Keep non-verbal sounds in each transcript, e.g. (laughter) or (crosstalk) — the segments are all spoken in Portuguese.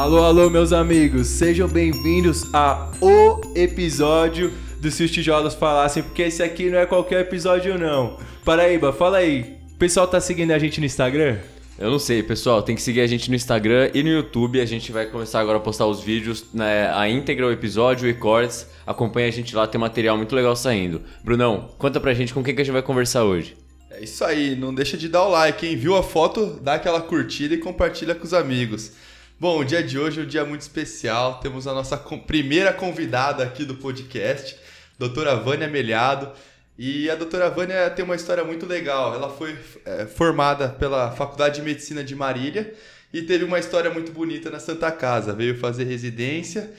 Alô, alô, meus amigos, sejam bem-vindos a o episódio do Se os Tijolos Falassem, porque esse aqui não é qualquer episódio, não. Paraíba, fala aí, o pessoal tá seguindo a gente no Instagram? Eu não sei, pessoal, tem que seguir a gente no Instagram e no YouTube. A gente vai começar agora a postar os vídeos, né, a íntegra, o episódio e cortes. Acompanha a gente lá, tem material muito legal saindo. Brunão, conta pra gente com quem que a gente vai conversar hoje. É isso aí, não deixa de dar o like, hein? Viu a foto? Dá aquela curtida e compartilha com os amigos. Bom, o dia de hoje é um dia muito especial. Temos a nossa primeira convidada aqui do podcast, doutora Vânia Melhado. E a doutora Vânia tem uma história muito legal. Ela foi é, formada pela Faculdade de Medicina de Marília e teve uma história muito bonita na Santa Casa. Veio fazer residência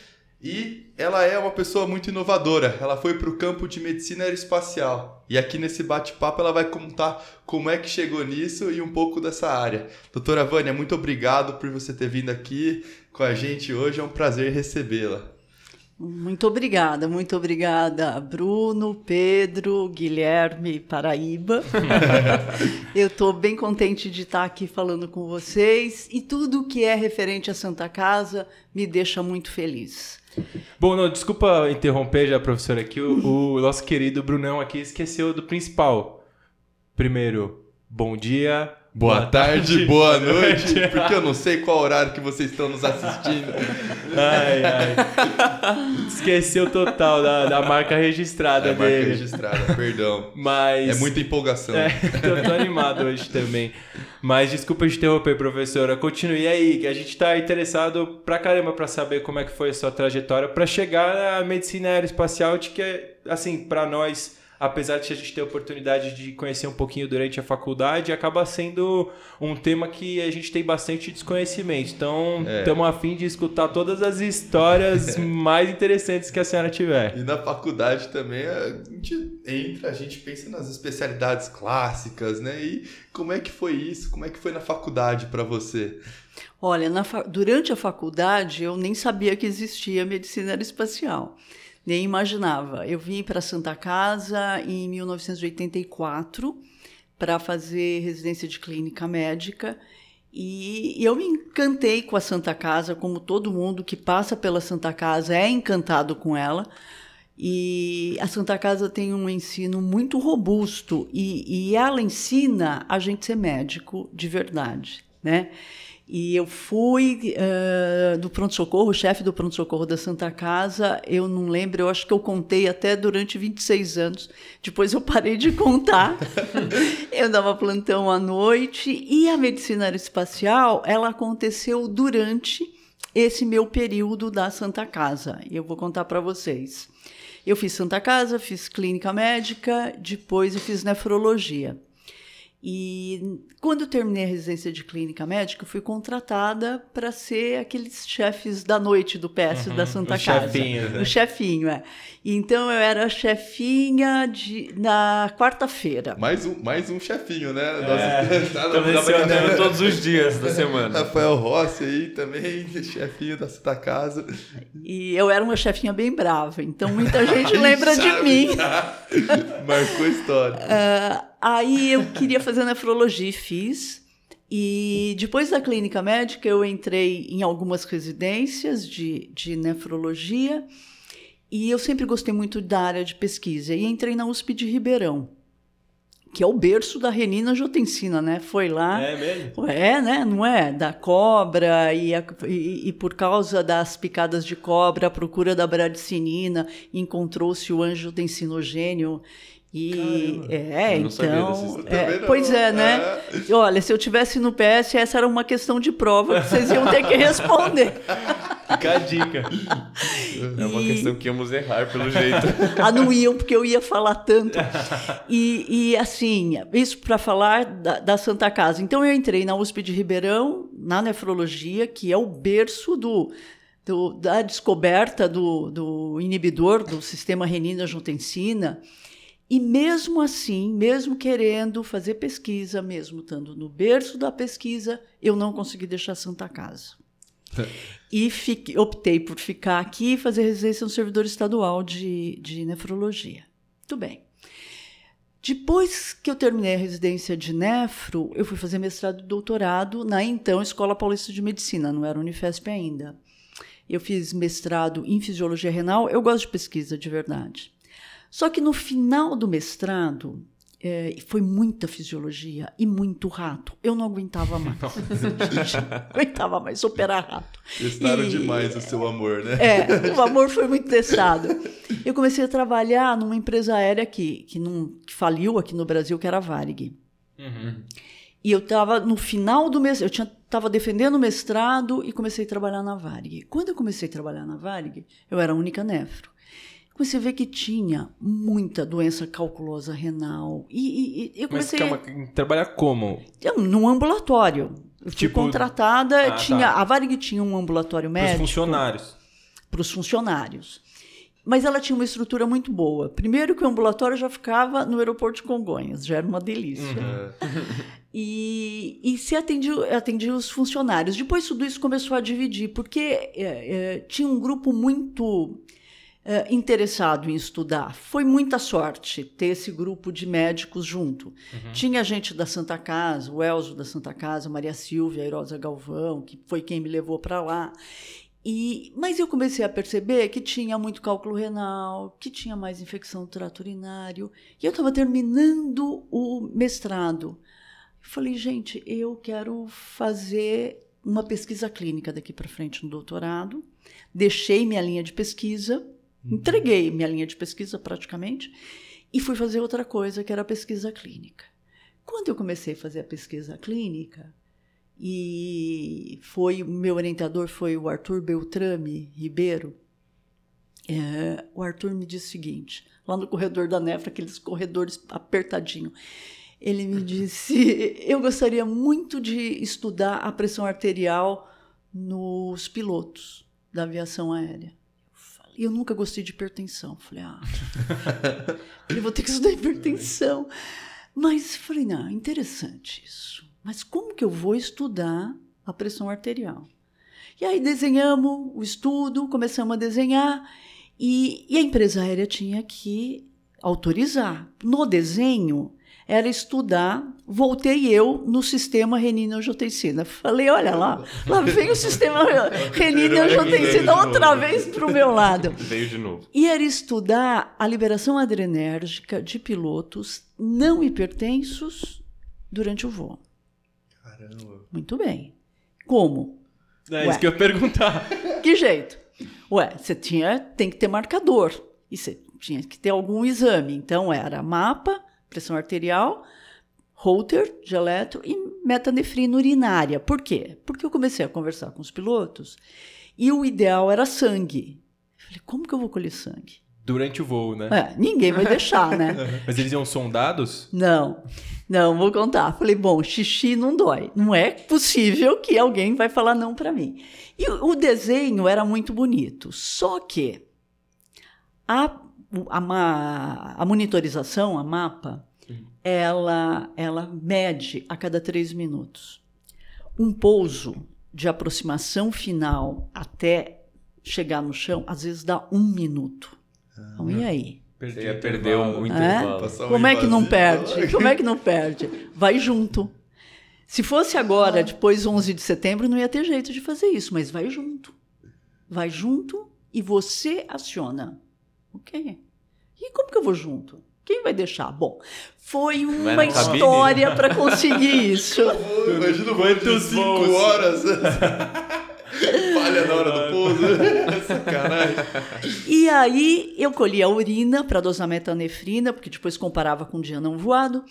e ela é uma pessoa muito inovadora. Ela foi para o campo de medicina aeroespacial. E aqui nesse bate-papo ela vai contar como é que chegou nisso e um pouco dessa área. Doutora Vânia, muito obrigado por você ter vindo aqui com a gente hoje. É um prazer recebê-la. Muito obrigada, muito obrigada, Bruno, Pedro, Guilherme, Paraíba. (laughs) Eu estou bem contente de estar aqui falando com vocês e tudo que é referente à Santa Casa me deixa muito feliz. Bom, não, desculpa interromper já, professora, aqui o, o nosso querido Brunão aqui esqueceu do principal. Primeiro, bom dia, Boa, boa tarde, tarde, boa (laughs) noite, porque eu não sei qual horário que vocês estão nos assistindo. (laughs) Ai, ai. Esqueceu total da, da marca registrada é, dele. Marca registrada, perdão. Mas... É muita empolgação. É, (laughs) tô, tô animado hoje também. Mas desculpa te interromper, professora. Continue aí, que a gente está interessado pra caramba para saber como é que foi a sua trajetória para chegar na medicina aeroespacial, de que, assim, para nós apesar de a gente ter a oportunidade de conhecer um pouquinho durante a faculdade, acaba sendo um tema que a gente tem bastante desconhecimento. Então, estamos é. a fim de escutar todas as histórias (laughs) mais interessantes que a senhora tiver. E na faculdade também a gente entra, a gente pensa nas especialidades clássicas, né? E como é que foi isso? Como é que foi na faculdade para você? Olha, fa... durante a faculdade eu nem sabia que existia medicina aeroespacial nem imaginava. Eu vim para Santa Casa em 1984 para fazer residência de clínica médica e eu me encantei com a Santa Casa, como todo mundo que passa pela Santa Casa é encantado com ela. E a Santa Casa tem um ensino muito robusto e, e ela ensina a gente ser médico de verdade, né? E eu fui uh, do pronto-socorro, chefe do pronto-socorro da Santa Casa, eu não lembro, eu acho que eu contei até durante 26 anos. Depois eu parei de contar. (laughs) eu dava plantão à noite e a medicina aeroespacial, ela aconteceu durante esse meu período da Santa Casa. Eu vou contar para vocês. Eu fiz Santa Casa, fiz clínica médica, depois eu fiz nefrologia. E quando eu terminei a residência de clínica médica, fui contratada para ser aqueles chefes da noite do PS uhum, da Santa o Casa. Chefinho, né? O chefinho, é. Então eu era chefinha de, na quarta-feira. Mais um, mais um chefinho, né? É, (laughs) todos os dias da semana. Rafael Rossi aí também, chefinho da Santa Casa. E eu era uma chefinha bem brava, então muita gente (laughs) lembra de mim. (laughs) Marcou história. Uh, Aí eu queria fazer nefrologia e fiz. E depois da clínica médica, eu entrei em algumas residências de, de nefrologia. E eu sempre gostei muito da área de pesquisa. E entrei na USP de Ribeirão, que é o berço da renina angiotensina, né? Foi lá. É mesmo? É, né? Não é? Da cobra e, a, e, e, por causa das picadas de cobra, a procura da bradicinina, encontrou-se o angiotensinogênio. E Caramba, é, então. É, pois é, né? É. Olha, se eu tivesse no PS, essa era uma questão de prova que vocês iam ter que responder. Fica a dica. É uma e... questão que íamos errar, pelo jeito. (laughs) ah, não iam, porque eu ia falar tanto. E, e assim, isso para falar da, da, Santa Casa. Então, eu entrei na USP de Ribeirão, na nefrologia, que é o berço do. do da descoberta do, do inibidor do sistema renina-angiotensina, e mesmo assim, mesmo querendo fazer pesquisa, mesmo estando no berço da pesquisa, eu não consegui deixar Santa Casa. e fiquei, optei por ficar aqui e fazer residência no servidor estadual de, de nefrologia. Muito bem. Depois que eu terminei a residência de nefro, eu fui fazer mestrado e doutorado na então Escola Paulista de Medicina, não era Unifesp ainda. Eu fiz mestrado em fisiologia renal, eu gosto de pesquisa de verdade. Só que no final do mestrado, é, foi muita fisiologia e muito rato. Eu não aguentava mais. (laughs) não aguentava mais operar rato. Testaram e, demais o seu amor, né? É, o amor foi muito testado. Eu comecei a trabalhar numa empresa aérea que, que, não, que faliu aqui no Brasil, que era a Varig. Uhum. E eu estava no final do mês, eu estava defendendo o mestrado e comecei a trabalhar na Varig. Quando eu comecei a trabalhar na Varig, eu era a única nefro comecei a ver que tinha muita doença calculosa renal. E, e eu comecei Mas calma, trabalhar como? Num ambulatório. Eu fui tipo... contratada, ah, tá. tinha, tá. a Varig tinha um ambulatório médico. Para os funcionários. Para os funcionários. Mas ela tinha uma estrutura muito boa. Primeiro que o ambulatório já ficava no aeroporto de Congonhas, já era uma delícia. Uhum. (laughs) E, e se atendia, atendia os funcionários. Depois tudo isso começou a dividir, porque é, é, tinha um grupo muito uh, interessado em estudar. Foi muita sorte ter esse grupo de médicos junto. Uhum. Tinha gente da Santa Casa, o Elzo da Santa Casa, Maria Silvia, a Irosa Galvão, que foi quem me levou para lá. E, mas eu comecei a perceber que tinha muito cálculo renal, que tinha mais infecção do trato urinário. E eu estava terminando o mestrado. falei, gente, eu quero fazer uma pesquisa clínica daqui para frente no doutorado. Deixei minha linha de pesquisa Entreguei minha linha de pesquisa praticamente e fui fazer outra coisa, que era a pesquisa clínica. Quando eu comecei a fazer a pesquisa clínica, e foi meu orientador foi o Arthur Beltrame Ribeiro, é, o Arthur me disse o seguinte, lá no corredor da nefra, aqueles corredores apertadinhos, ele me (laughs) disse, eu gostaria muito de estudar a pressão arterial nos pilotos da aviação aérea. E eu nunca gostei de hipertensão. Falei, ah, (laughs) eu vou ter que estudar hipertensão. Mas falei, não, interessante isso. Mas como que eu vou estudar a pressão arterial? E aí desenhamos o estudo, começamos a desenhar, e, e a empresa aérea tinha que autorizar. No desenho, era estudar. Voltei eu no sistema renina-angiotensina. Falei, olha lá, lá vem o sistema (laughs) renina-angiotensina outra vez para o meu lado. Veio de novo. E era estudar a liberação adrenérgica de pilotos não hipertensos durante o voo. Caramba. Muito bem. Como? É Ué, isso que eu ia perguntar. (laughs) Que jeito? Ué, você tinha, tem que ter marcador. E você tinha que ter algum exame. Então era mapa, pressão arterial, Holter de eletro e metanefrina urinária. Por quê? Porque eu comecei a conversar com os pilotos e o ideal era sangue. Eu falei, como que eu vou colher sangue? Durante o voo, né? É, ninguém vai deixar, né? (laughs) Mas eles iam sondados? Não, não, vou contar. Falei, bom, xixi não dói. Não é possível que alguém vai falar não para mim. E o desenho era muito bonito, só que a a, a monitorização, a mapa, ela, ela mede a cada três minutos. Um pouso de aproximação final até chegar no chão, às vezes dá um minuto. Então, e aí? Você perdeu um intervalo. É? Como é que não perde? (laughs) Como é que não perde? Vai junto. Se fosse agora, depois 11 de setembro, não ia ter jeito de fazer isso, mas vai junto. Vai junto e você aciona. Ok. E como que eu vou junto? Quem vai deixar? Bom, foi uma história para conseguir isso. Imagina quantos cinco horas. (laughs) Falha na hora do pouso. (laughs) Sacanagem. E aí eu colhi a urina para dosar metanefrina, porque depois comparava com o dia não voado,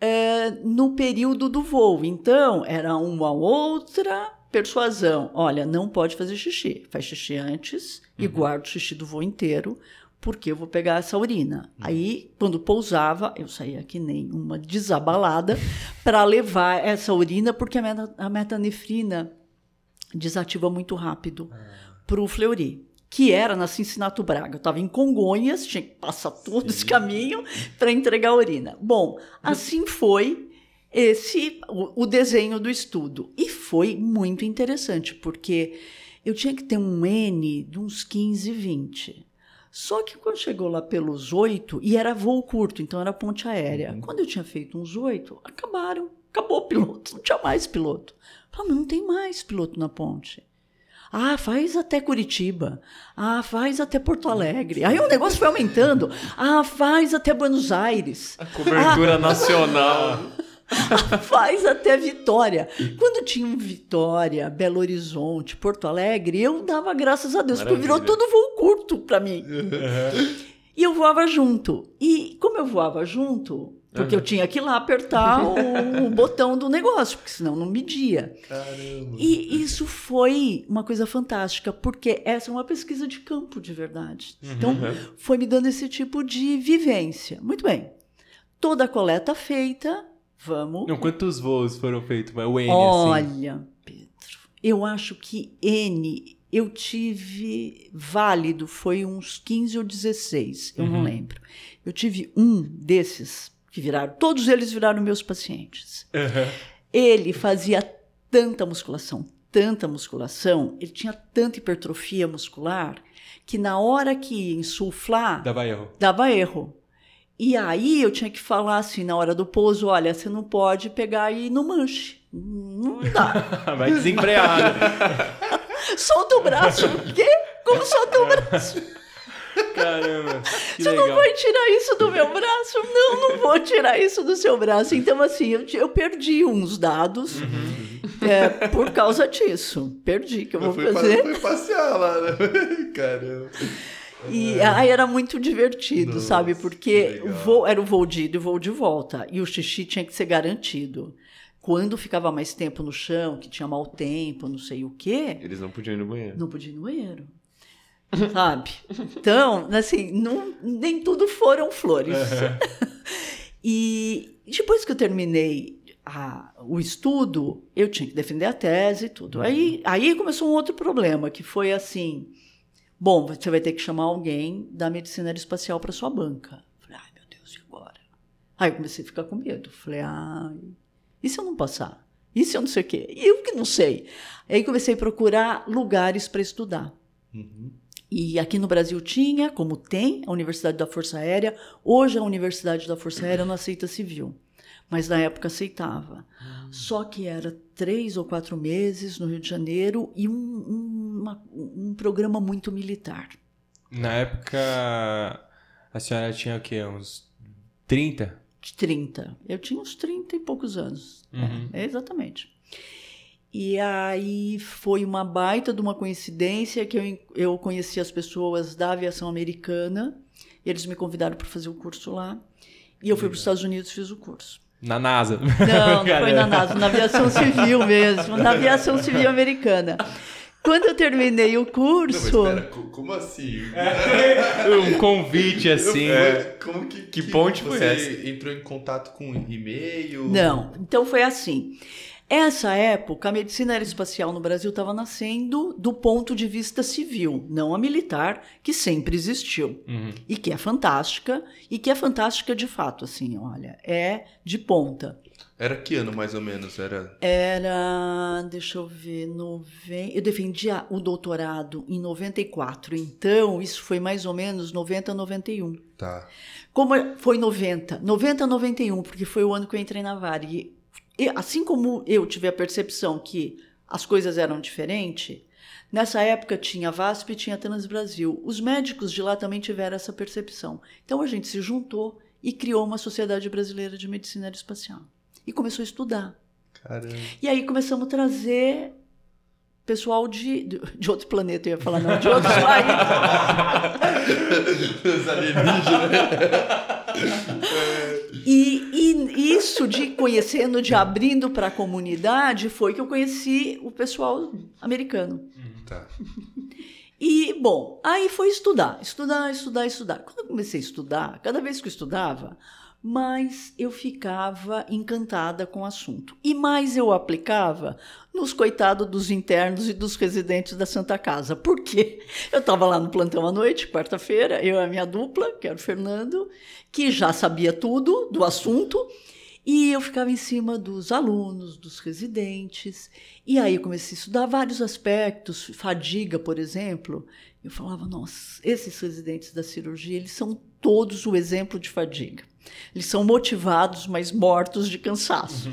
é, no período do voo. Então, era uma outra persuasão. Olha, não pode fazer xixi. Faz xixi antes uhum. e guarda o xixi do voo inteiro, porque eu vou pegar essa urina. Uhum. Aí, quando pousava, eu saía que nem uma desabalada para levar essa urina, porque a, meta, a metanefrina desativa muito rápido ah. para o Fleury, que era na Cincinnati Braga. Eu estava em Congonhas, tinha que passar todo Sim. esse caminho para entregar a urina. Bom, assim foi esse o, o desenho do estudo. E foi muito interessante, porque eu tinha que ter um N de uns 15, 20. Só que quando chegou lá pelos oito, e era voo curto, então era ponte aérea. Uhum. Quando eu tinha feito uns oito, acabaram. Acabou o piloto, não tinha mais piloto. Falei, mas não tem mais piloto na ponte. Ah, faz até Curitiba. Ah, faz até Porto Alegre. Aí o negócio foi aumentando. Ah, faz até Buenos Aires. Cobertura nacional. (laughs) (laughs) faz até Vitória. Quando tinha um Vitória, Belo Horizonte, Porto Alegre, eu dava graças a Deus, porque virou Maravilha. todo voo curto para mim. E eu voava junto. E como eu voava junto, porque eu tinha que ir lá apertar o, o botão do negócio, porque senão não media. Caramba. E isso foi uma coisa fantástica, porque essa é uma pesquisa de campo de verdade. Então, foi me dando esse tipo de vivência. Muito bem. Toda a coleta feita, vamos. Não, quantos voos foram feitos? Mas O N, assim. Olha, Pedro, eu acho que N eu tive válido, foi uns 15 ou 16, eu não lembro. Eu tive um desses que viraram, todos eles viraram meus pacientes. Ele fazia tanta musculação, tanta musculação, ele tinha tanta hipertrofia muscular, que na hora que insuflar, Dava erro. dava erro. E aí eu tinha que falar assim na hora do pouso, olha, você não pode pegar e ir no manche. Não dá. (laughs) Vai desembrear. né? (laughs) Solta o braço. O quê? Como solta o braço? Caramba. Que (laughs) Você legal. não vai tirar isso do meu braço? Não, não vou tirar isso do seu braço. Então, assim, eu, eu perdi uns dados é, por causa disso. Perdi, que eu vou Foi, pa- fazer. foi passear lá, né? Caramba. E aí era muito divertido, Nossa, sabe? que Porque o voo era o voo de ida e o voo de volta. E o xixi tinha que ser garantido. Quando ficava mais tempo no chão, que tinha mau tempo, não sei o quê, Eles não podiam ir no banheiro. não podia ir no banheiro. Sabe? Então, assim, não, nem tudo foram flores. (laughs) e depois que eu terminei a- o estudo, eu tinha que defender a tese e tudo. Aí, aí começou um outro problema, que foi assim: bom, você vai ter que chamar alguém da medicina aeroespacial para sua banca. Falei, ai meu Deus, e agora? Aí eu comecei a ficar com medo. Falei, ai, e se eu não passar? E se eu não sei o quê? Eu que não sei. Aí comecei a procurar lugares para estudar. E aqui no Brasil tinha, como tem, a Universidade da Força Aérea. Hoje a Universidade da Força Aérea não aceita civil, mas na época aceitava. Só que era três ou quatro meses no Rio de Janeiro e um, um, uma- um programa muito militar. Na época, a senhora tinha o quê? Uns 30? De 30. Eu tinha uns 30 e poucos anos. É, exatamente. E aí foi uma baita de uma coincidência que eu, eu conheci as pessoas da aviação americana. Eles me convidaram para fazer o curso lá. E eu fui para os Estados Unidos e fiz o curso. Na NASA. Não, não foi na (laughs) NASA, na aviação civil mesmo, na aviação civil americana. Quando eu terminei o Não, curso. pera, co- como assim? um convite assim. É, como que, Que ponte foi você essa? entrou em contato com e-mail? Não, então foi assim. Essa época, a medicina aeroespacial no Brasil estava nascendo do ponto de vista civil, não a militar, que sempre existiu. E que é fantástica, e que é fantástica de fato, assim, olha, é de ponta. Era que ano mais ou menos? Era. Era, deixa eu ver, noven... eu defendia o doutorado em 94, então isso foi mais ou menos 90, 91. Tá. Como é- foi 90, 90 91, porque foi o ano que eu entrei na Varig. Assim como eu tive a percepção que as coisas eram diferentes, nessa época tinha VASP e tinha Transbrasil. Os médicos de lá também tiveram essa percepção. Então a gente se juntou e criou uma Sociedade Brasileira de Medicina Aeroespacial. E começou a estudar. Caramba. E aí começamos a trazer pessoal de, de, outro planeta, eu ia falar, não, de outros (laughs) países. Os alienígenas. E isso de conhecendo, de abrindo para a comunidade, foi que eu conheci o pessoal americano. Tá. E, bom, aí foi estudar, estudar, estudar, estudar. Quando eu comecei a estudar, cada vez que eu estudava, mais eu ficava encantada com o assunto. E mais eu aplicava nos coitados dos internos e dos residentes da Santa Casa. Por quê? Eu estava lá no plantão à noite, quarta-feira, eu e a minha dupla, que era o Fernando, que já sabia tudo do assunto, e eu ficava em cima dos alunos, dos residentes. E aí eu comecei a estudar vários aspectos, fadiga, por exemplo, Eu falava, nossa, esses residentes da cirurgia, eles são todos o exemplo de fadiga. Eles são motivados, mas mortos de cansaço.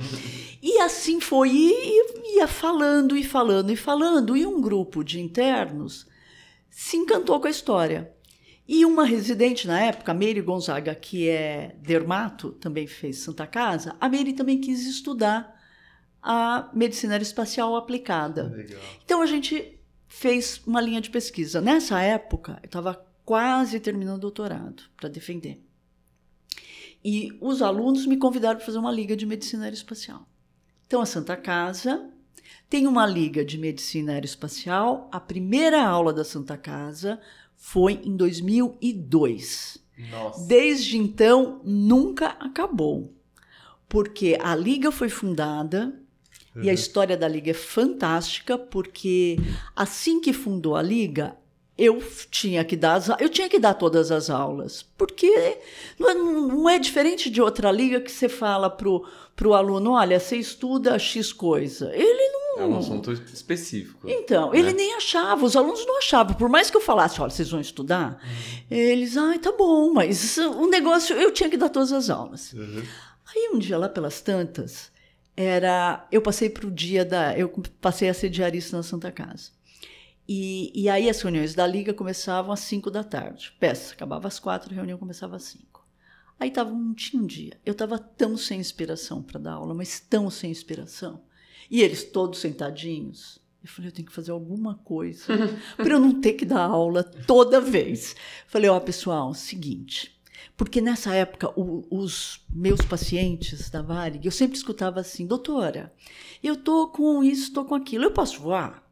e assim foi, e ia falando e falando e falando, e um grupo de internos se encantou com a história. E uma residente na época, a Meire Gonzaga, que é dermato, também fez Santa Casa, a Meire também quis estudar a medicina aeroespacial aplicada. Legal. Então a gente fez uma linha de pesquisa. Nessa época, eu estava quase terminando o doutorado para defender. E os alunos me convidaram para fazer uma liga de medicina aeroespacial. Então a Santa Casa tem uma liga de medicina aeroespacial. A primeira aula da Santa Casa foi em 2002. Nossa. Desde então, nunca acabou. Porque a liga foi fundada e a história da liga é fantástica, porque assim que fundou a liga, eu tinha que dar as, eu tinha que dar todas as aulas, porque não é, não é diferente de outra liga que você fala pro pro aluno, olha, você estuda X coisa. Ele não É um assunto específico. então, né? ele nem achava, os alunos não achavam. Por mais que eu falasse, olha, vocês vão estudar, eles, ai, tá bom, mas o negócio, eu tinha que dar todas as aulas. Uhum. Aí um dia lá pelas tantas, era, eu passei para o dia da, eu passei a ser diarista na Santa Casa. E, e aí as reuniões da liga começavam às 5 da tarde. Peça, acabava às quatro, a reunião começava às 5. Aí tava um, tinha um dia, eu estava tão sem inspiração para dar aula, mas tão sem inspiração. E eles todos sentadinhos. Eu falei, eu tenho que fazer alguma coisa para eu não ter que dar aula toda vez. Falei, ó, pessoal, seguinte. Porque nessa época, o- os meus pacientes da Varig, eu sempre escutava assim, doutora, eu tô com isso, tô com aquilo, eu posso voar?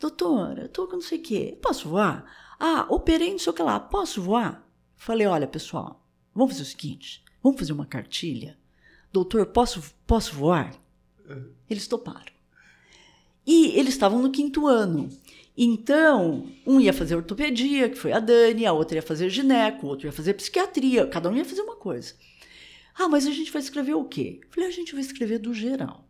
Doutora, eu tô com não sei o quê, eu posso voar? Ah, operei não sei o que lá, posso voar? Falei, olha, pessoal, vamos fazer o seguinte, vamos fazer uma cartilha. Doutor, posso, posso voar? Eles toparam. E eles estavam no quinto ano. Então, um ia fazer ortopedia, que foi a Dani, a outra ia fazer gineco, o outro ia fazer psiquiatria, cada um ia fazer uma coisa. Ah, mas a gente vai escrever o quê? Eu falei, a gente vai escrever do geral.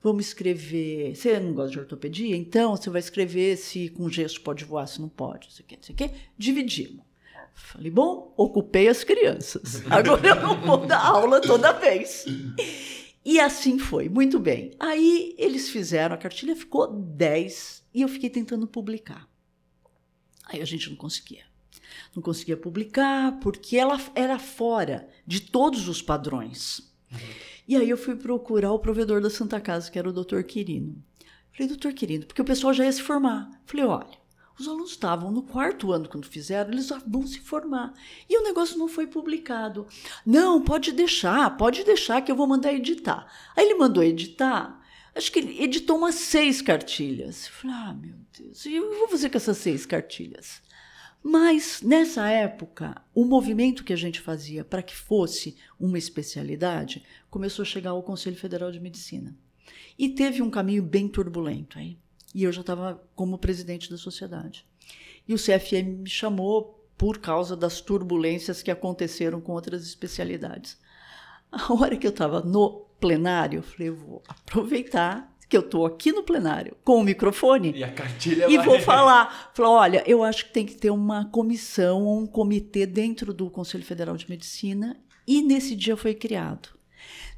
Vamos escrever. Você não gosta de ortopedia? Então você vai escrever se com gesso pode voar, se não pode, não sei o quê, não sei o quê. Dividimos. Falei, bom, ocupei as crianças. (laughs) Agora eu não vou dar aula toda vez. E assim foi, muito bem. Aí eles fizeram, a cartilha ficou 10 e eu fiquei tentando publicar. Aí a gente não conseguia. Não conseguia publicar porque ela era fora de todos os padrões. E aí eu fui procurar o provedor da Santa Casa, que era o doutor Quirino. Falei, doutor Quirino, porque o pessoal já ia se formar. Falei, olha, os alunos estavam no quarto ano quando fizeram, eles vão se formar. E o negócio não foi publicado. Não, pode deixar, pode deixar que eu vou mandar editar. Aí ele mandou editar. Acho que ele editou umas seis cartilhas. Eu Falei, ah, meu Deus, e eu vou fazer com essas seis cartilhas? Mas, nessa época, o movimento que a gente fazia para que fosse uma especialidade começou a chegar ao Conselho Federal de Medicina. E teve um caminho bem turbulento aí. E eu já estava como presidente da sociedade. E o CFM me chamou por causa das turbulências que aconteceram com outras especialidades. A hora que eu estava no plenário, eu falei, eu vou aproveitar que eu estou aqui no plenário com o microfone E a cartilha e vai- vou falar. Falar, olha, eu acho que tem que ter uma comissão, um comitê dentro do Conselho Federal de Medicina e nesse dia foi criado.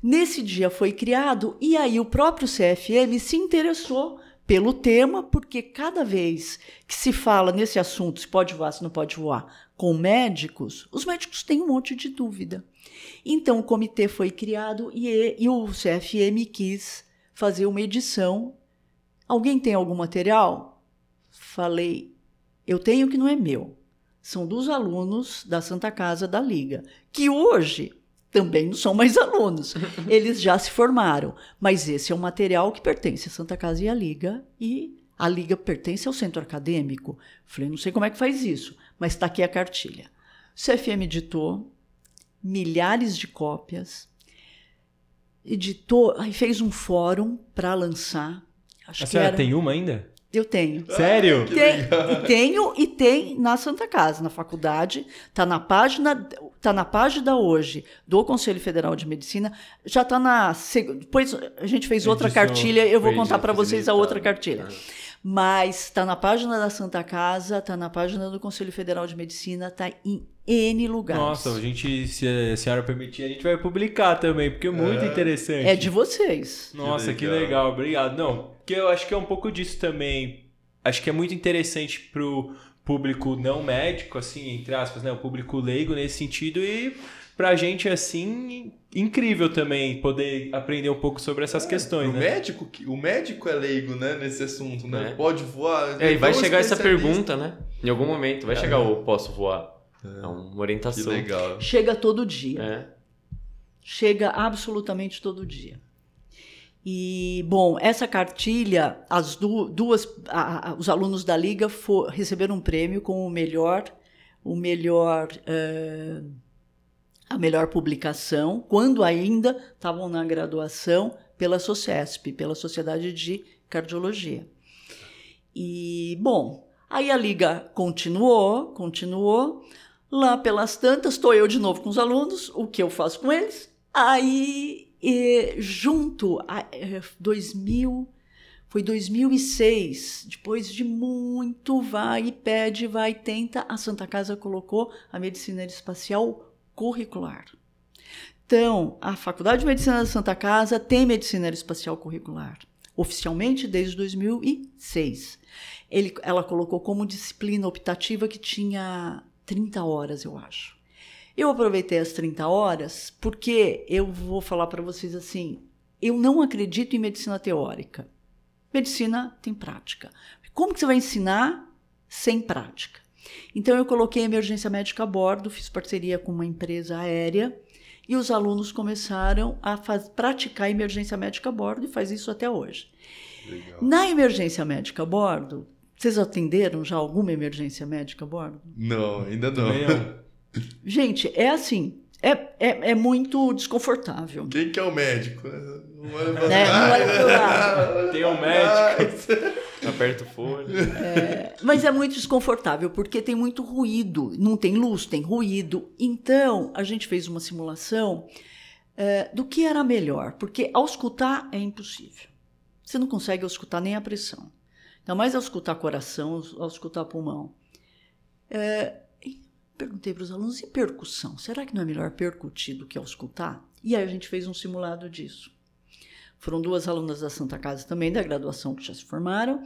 Nesse dia foi criado e aí o próprio CFM se interessou pelo tema, porque cada vez que se fala nesse assunto, se pode voar, se não pode voar, com médicos, os médicos têm um monte de dúvida. Então o comitê foi criado e, e o CFM quis fazer uma edição. Alguém tem algum material? Falei, eu tenho que não é meu. São dos alunos da Santa Casa da Liga, que hoje também não são mais (laughs) alunos. Eles já se formaram. Mas esse é um material que pertence à Santa Casa e à Liga, e a Liga pertence ao centro acadêmico. Falei, não sei como é que faz isso, mas está aqui a cartilha. O CFM editou milhares de cópias, editou, aí fez um fórum para lançar. Acho A que senhora era, tem uma ainda? Eu tenho. (laughs) Sério? Tem, e tenho e tem na Santa Casa, na faculdade, tá na página, tá na página hoje do Conselho Federal de Medicina, já tá na depois a gente fez outra Edição. cartilha, eu vou contar para vocês a outra cartilha. Mas está na página da Santa Casa, está na página do Conselho Federal de Medicina, está em N lugares. Nossa, a gente, se a senhora permitir, a gente vai publicar também, porque é muito interessante. É de vocês. Nossa, que legal. legal. obrigado. Não, porque eu acho que é um pouco disso também. Acho que é muito interessante pro público não médico, assim, entre aspas, né? O público leigo nesse sentido e pra gente, assim, incrível também poder aprender um pouco sobre essas questões, o né? médico, que- o médico é leigo, né, nesse assunto, né? É. Pode voar. É, e vai Então, chegar essa pergunta, né? Em algum momento, vai chegar o posso voar. É uma Que orientação. legal. Chega todo dia. É. Chega absolutamente todo dia. E, bom, essa cartilha, as du- duas, a- a- os alunos da Liga fo- receberam um prêmio com o melhor, o melhor, eh, a melhor publicação, quando ainda estavam na graduação, pela SOCESP, pela Sociedade de Cardiologia. E, bom, aí a Liga continuou, continuou. Lá pelas tantas, estou eu de novo com os alunos, o que eu faço com eles? Aí, eh, junto a eh, 2000, foi 2006, depois de muito vai e pede, vai e tenta, a Santa Casa colocou a medicina espacial curricular. Então, a Faculdade de Medicina da Santa Casa tem medicina aeroespacial curricular, oficialmente desde 2006. Ele, ela colocou como disciplina optativa que tinha 30 horas, eu acho. Eu aproveitei as 30 horas porque eu vou falar para vocês assim: eu não acredito em medicina teórica. Medicina tem prática. Como que você vai ensinar sem prática? Então eu coloquei emergência médica a bordo, fiz parceria com uma empresa aérea e os alunos começaram a faz, praticar emergência médica a bordo e faz isso até hoje. Legal. Na emergência médica a bordo, vocês atenderam já alguma emergência médica a bordo? Não, ainda não. (laughs) Não. Gente, é assim, é, é, é muito desconfortável. Quem que é o médico? Olha pra Né? pro lado. Tem um médico. (laughs) Aperta o fone. Mas é muito desconfortável porque tem muito ruído, não tem luz, tem ruído. Então a gente fez uma simulação eh, do que era melhor, porque auscultar é impossível. Você não consegue auscultar nem a pressão. Ainda mais auscultar coração, auscultar pulmão. Eh, e perguntei para os alunos, e percussão? Será que não é melhor percutir do que auscultar? E aí a gente fez um simulado disso. Foram duas alunas da Santa Casa também, da graduação, que já se formaram.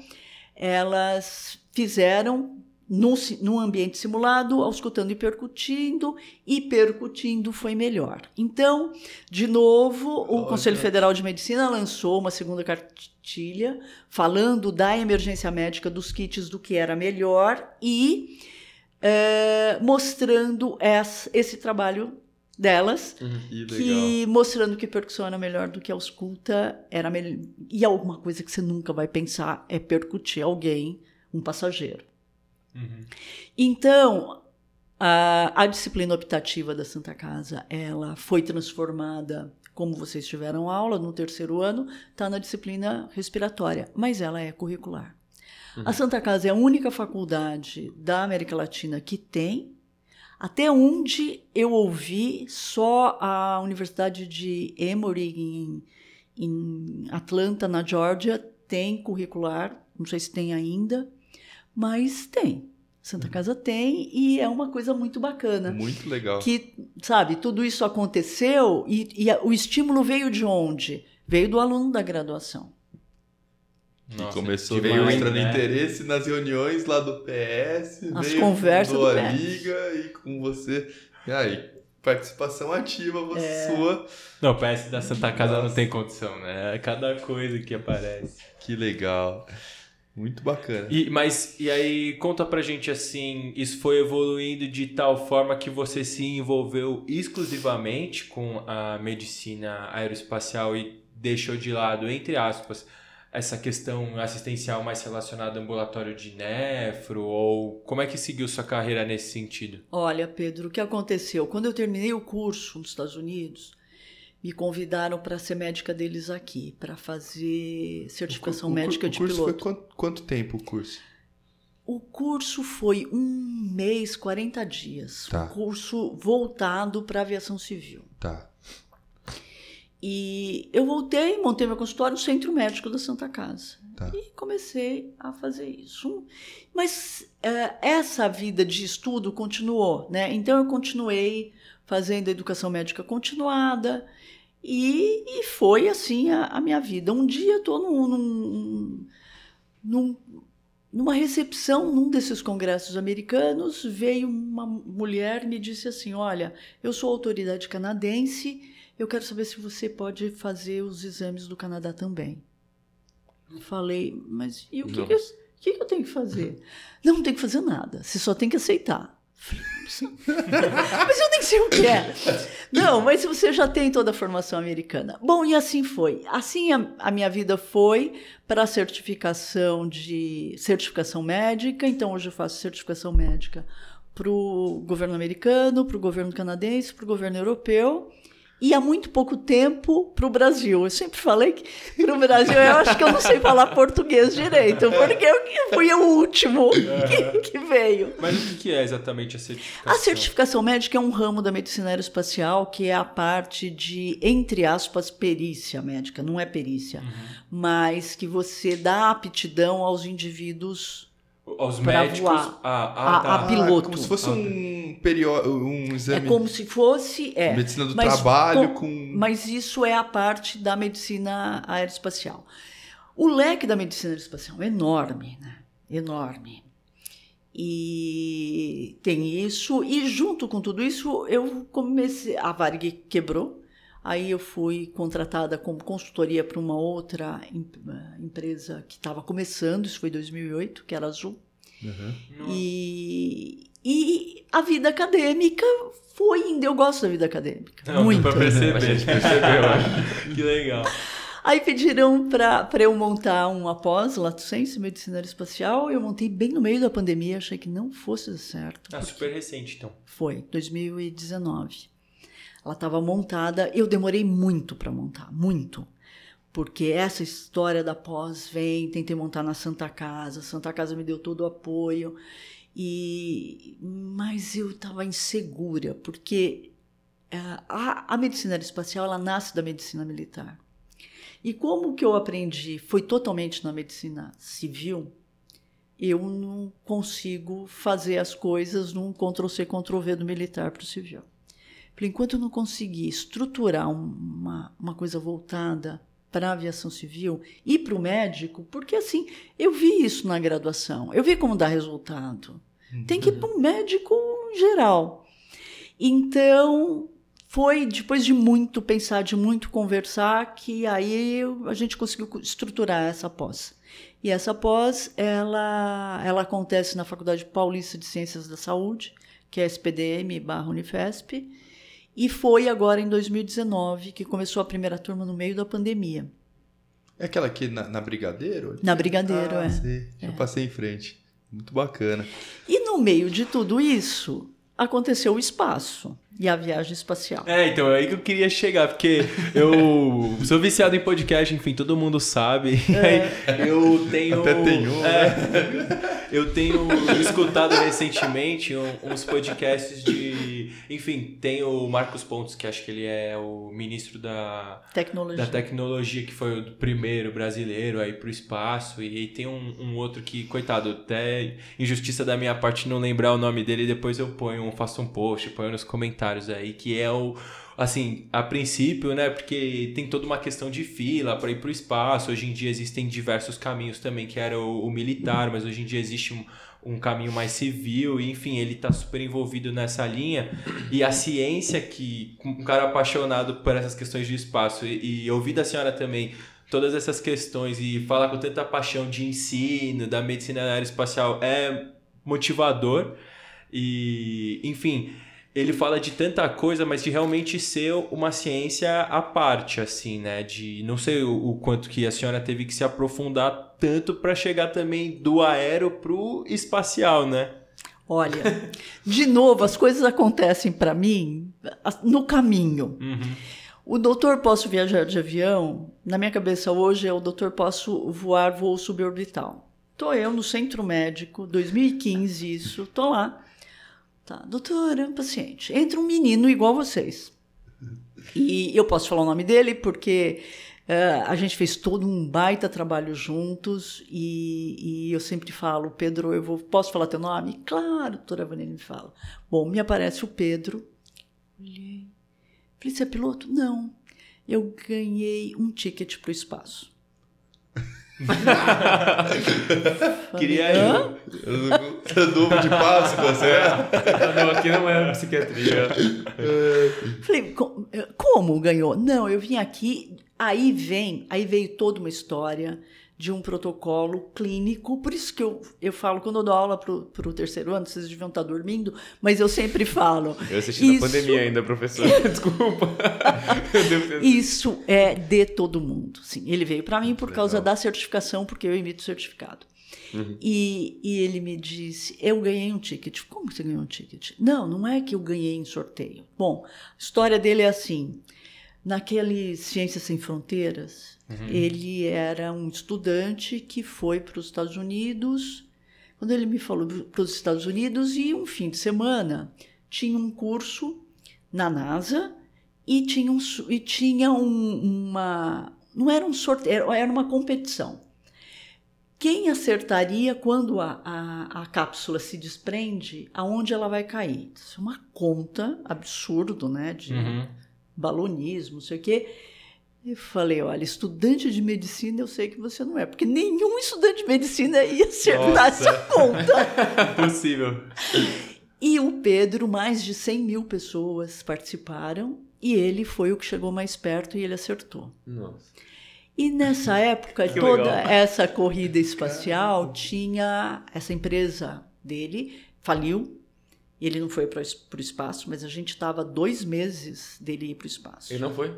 Elas fizeram num, num ambiente simulado, auscultando e percutindo, e percutindo foi melhor. Então, de novo, o. Conselho Federal de Medicina lançou uma segunda cartilha falando da emergência médica dos kits do que era melhor e eh, mostrando essa- esse trabalho delas Que legal. que mostrando que percussão era melhor do que a ausculta era melhor. E alguma coisa que você nunca vai pensar é percutir alguém, um passageiro. Então, a, a disciplina optativa da Santa Casa, ela foi transformada, como vocês tiveram aula no terceiro ano, está na disciplina respiratória, mas ela é curricular. A Santa Casa é a única faculdade da América Latina que tem até onde eu ouvi, só a Universidade de Emory, em, em Atlanta, na Georgia, tem curricular. Não sei se tem ainda, mas tem. Santa Casa tem e é uma coisa muito bacana. Muito legal. Que, sabe, tudo isso aconteceu e, e o estímulo veio de onde? Veio do aluno da graduação. Nossa, Começou demonstrando né? interesse nas reuniões lá do PS, As veio, conversas do a PS. liga e com você. E aí, participação ativa você É. sua. Não, o PS da Santa Casa Nossa. não tem condição, né? Cada coisa que aparece. Que legal. Muito bacana. E, mas, e aí, conta pra gente assim, isso foi evoluindo de tal forma que você se envolveu exclusivamente com a medicina aeroespacial e deixou de lado, entre aspas, essa questão assistencial mais relacionada ao ambulatório de nefro? Ou como é que seguiu sua carreira nesse sentido? Olha, Pedro, o que aconteceu? Quando eu terminei o curso nos Estados Unidos, me convidaram para ser médica deles aqui, para fazer certificação O médica o de curso piloto. Foi quanto, quanto tempo o curso? O curso foi um mês, 40 dias. Tá. Um curso voltado para aviação civil. Tá. E eu voltei, montei meu consultório no Centro Médico da Santa Casa. Tá. E comecei a fazer isso. Mas é, essa vida de estudo continuou, né? Então eu continuei fazendo educação médica continuada e, e foi assim a, a, minha vida. Um dia estou num, num, num, numa recepção num desses congressos americanos, veio uma mulher e me disse assim: Olha, eu sou autoridade canadense, eu quero saber se você pode fazer os exames do Canadá também. Falei, mas e o que, que, eu, que, que eu tenho que fazer? Não, não tem que fazer nada, você só tem que aceitar. mas eu nem sei o que é. Não, mas você já tem toda a formação americana. Bom, e assim foi. Assim a, a minha vida foi para a certificação de certificação médica. Então hoje eu faço certificação médica para o governo americano, para o governo canadense, para o governo europeu e há muito pouco tempo para o Brasil. Eu sempre falei que para o Brasil eu acho que eu não sei falar português direito, porque eu fui o último que, que veio. Mas o que é exatamente a certificação? A certificação médica é um ramo da medicina aeroespacial que é a parte de, entre aspas, perícia médica. Não é perícia, uhum. mas que você dá aptidão aos indivíduos aos médicos voar. Ah, ah, a, tá. a, piloto. como se fosse um período, um exame. É como se fosse. É, medicina do trabalho com, com, Mas isso é a parte da medicina aeroespacial. O leque da medicina aeroespacial é enorme, né? Enorme. E tem isso, e junto com tudo isso, eu comecei. A Varg quebrou, Aí eu fui contratada como consultoria para uma outra empresa que estava começando, isso foi em 2008, que era Azul. Uhum. E, e a vida acadêmica foi indo. Eu gosto da vida acadêmica. Não, muito. Para perceber, percebeu. que legal. Aí pediram para eu montar uma pós, Lato Senso, Medicina Aeroespacial. Eu montei bem no meio da pandemia, achei que não fosse certo. Ah, super recente, então. Foi, 2019. Ela estava montada. Eu demorei muito para montar, muito. Porque essa história da pós vem, tentei montar na Santa Casa, a Santa Casa me deu todo o apoio. E mas eu estava insegura, porque é, a, a medicina aeroespacial ela nasce da medicina militar. E como que eu aprendi foi totalmente na medicina civil, eu não consigo fazer as coisas num Ctrl-C, Ctrl-V do militar para o civil. Falei, enquanto eu não conseguir estruturar uma, uma coisa voltada para a aviação civil e para o médico, porque assim, eu vi isso na graduação, eu vi como dá resultado. Uhum. Tem que ir para um médico geral. Então, foi depois de muito pensar, de muito conversar, que aí a gente conseguiu estruturar essa pós. E essa pós, ela, ela acontece na Faculdade Paulista de Ciências da Saúde, que é SPDM barra Unifesp, e foi agora em 2019 que começou a primeira turma no meio da pandemia. É aquela aqui na, na Brigadeiro? Na Brigadeiro, ah, é. Sei. Eu é. passei em frente. Muito bacana. E no meio de tudo isso, aconteceu o espaço e a viagem espacial. É, então é aí que eu queria chegar, porque eu (laughs) sou viciado em podcast, enfim, todo mundo sabe. É. (laughs) eu tenho. Até tenho. É, eu tenho escutado recentemente uns podcasts de. Enfim, tem o Marcos Pontes, que acho que ele é o ministro da tecnologia, da tecnologia que foi o primeiro brasileiro aí pro espaço. E, e tem um, um, outro que, coitado, até injustiça da minha parte não lembrar o nome dele, depois eu ponho, faço um post, ponho nos comentários comentários aí, que é o assim, a princípio, né, porque tem toda uma questão de fila para ir para o espaço. Hoje em dia existem diversos caminhos também, que era o, o militar, mas hoje em dia existe um, um caminho mais civil, e, enfim, ele está super envolvido nessa linha. E a ciência, que um cara apaixonado por essas questões de espaço, e, e ouvir da senhora também todas essas questões e falar com tanta paixão de ensino, da medicina aeroespacial, é motivador. E, enfim, ele fala de tanta coisa, mas de realmente ser uma ciência à parte, assim, né? De não sei o, o quanto que a senhora teve que se aprofundar tanto para chegar também do aero pro espacial, né? Olha, de novo, as coisas acontecem para mim no caminho. Uhum. O doutor posso viajar de avião, na minha cabeça hoje é o doutor posso voar voo suborbital. Tô eu no centro médico, 2015 isso, tô lá Tá, doutora, paciente, entra um menino igual vocês. E eu posso falar o nome dele porque uh, a gente fez todo um baita trabalho juntos e, e, eu sempre falo, Pedro, eu vou, posso falar teu nome? Claro, doutora Vanessa me fala. Bom, me aparece o Pedro. Olhei. Falei, você é piloto? Não. Eu ganhei um ticket para o espaço. (laughs) Queria ir. Novo de Páscoa, certo? Não, aqui não é psiquiatria. Falei, como ganhou? Não, eu vim aqui, aí vem, aí veio toda uma história de um protocolo clínico. Por isso que eu, eu falo, quando eu dou aula para o terceiro ano, vocês deviam estar dormindo, mas eu sempre falo. (laughs) Eu assisti isso... na pandemia ainda, professor. (laughs) Desculpa. (laughs) isso é de todo mundo. Sim, ele veio para mim por Legal. causa da certificação, porque eu emito certificado. Uhum. E, e ele me disse: Eu ganhei um ticket. Como você ganhou um ticket? Não, não é que eu ganhei em sorteio. Bom, a história dele é assim: naquele Ciências Sem Fronteiras, Uhum. Ele era um estudante que foi para os Estados Unidos. Quando ele me falou para os Estados Unidos, e um fim de semana tinha um curso na NASA e tinha, um, e tinha um, uma. Não era um sorteio, era uma competição. Quem acertaria quando a, a, a, cápsula se desprende, aonde ela vai cair? Isso é uma conta absurdo, né? De uhum. Balonismo, não sei o quê. E falei, olha, estudante de medicina eu sei que você não é, porque nenhum estudante de medicina ia acertar Nossa. essa conta. (laughs) Impossível. E o Pedro, mais de 100 mil pessoas participaram e ele foi o que chegou mais perto e ele acertou. Nossa. E nessa (laughs) época, que toda legal. essa corrida espacial tinha essa empresa dele faliu. Ele não foi para o espaço, mas a gente estava dois meses dele ir para o espaço. Ele não foi?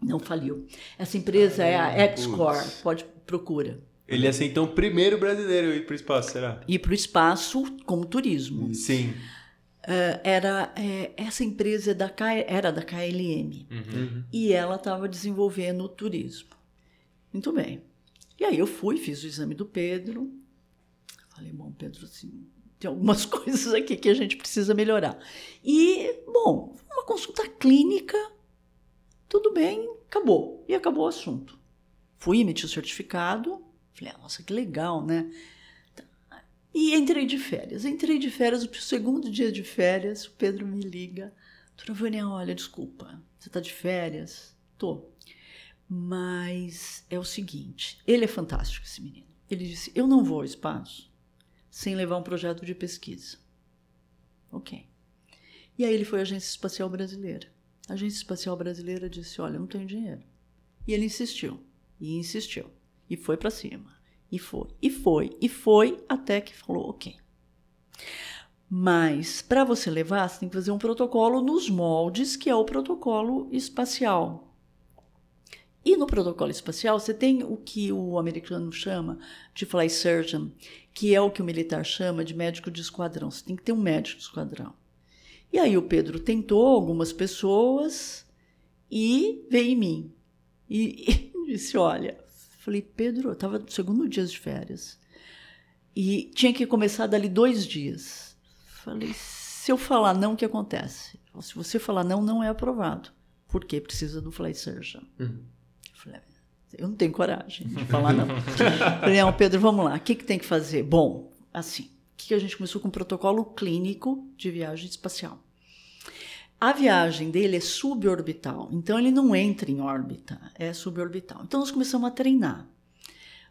Não faliu. Essa empresa é a Excore, pode procura. Ele ia ser então o primeiro brasileiro a ir para o espaço, será? Ir para o espaço como turismo. Sim. Uh, era é, essa empresa da era da KLM uhum. e ela estava desenvolvendo o turismo. Muito bem. E aí eu fui, fiz o exame do Pedro. Falei, bom, Pedro, assim, tem algumas (laughs) coisas aqui que a gente precisa melhorar. E, bom, uma consulta clínica tudo bem, acabou. E acabou o assunto. Fui emitir o certificado, falei, ah, nossa, que legal, né? E entrei de férias. Entrei de férias, o segundo dia de férias, o Pedro me liga. Doutora Vânia, olha, desculpa, você está de férias? Tô. Mas é o seguinte, ele é fantástico, esse menino. Ele disse, eu não vou ao espaço sem levar um projeto de pesquisa. Ok. E aí ele foi à Agência Espacial Brasileira. A Agência Espacial Brasileira disse: Olha, eu não tenho dinheiro. E ele insistiu, e insistiu, e foi para cima, e foi, e foi, e foi, até que falou: Ok. Mas para você levar, você tem que fazer um protocolo nos moldes, que é o protocolo espacial. E no protocolo espacial, você tem o que o americano chama de fly surgeon, que é o que o militar chama de médico de esquadrão. Você tem que ter um médico de esquadrão. E aí o Pedro tentou algumas pessoas e veio em mim. E, (laughs) e disse: Olha, falei, Pedro, eu estava no segundo dia de férias. E tinha que começar dali dois dias. Falei: se eu falar não, o que acontece? Se você falar não, não é aprovado. Porque precisa do flight surgeon. Uhum. Eu não tenho coragem de falar não. (laughs) Falei, não, Pedro, vamos lá. O que, que tem que fazer? Bom, assim, que a gente começou com um protocolo clínico de viagem espacial. A viagem dele é suborbital, então ele não entra em órbita, é suborbital. Então nós começamos a treinar.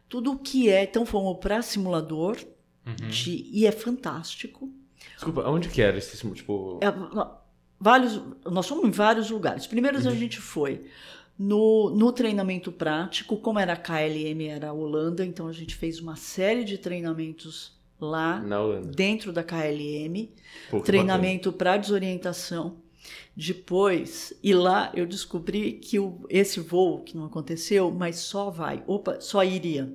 Tudo o que é, então fomos para simulador uhum. de, e é fantástico. Desculpa, onde que era esse tipo? É, vários, nós fomos em vários lugares. Primeiros uhum. a gente foi no, no treinamento prático, como era a KLM, era a Holanda, então a gente fez uma série de treinamentos lá dentro da KLM, treinamento para desorientação. Depois, e lá eu descobri que o, esse voo que não aconteceu, mas só vai, opa, só iria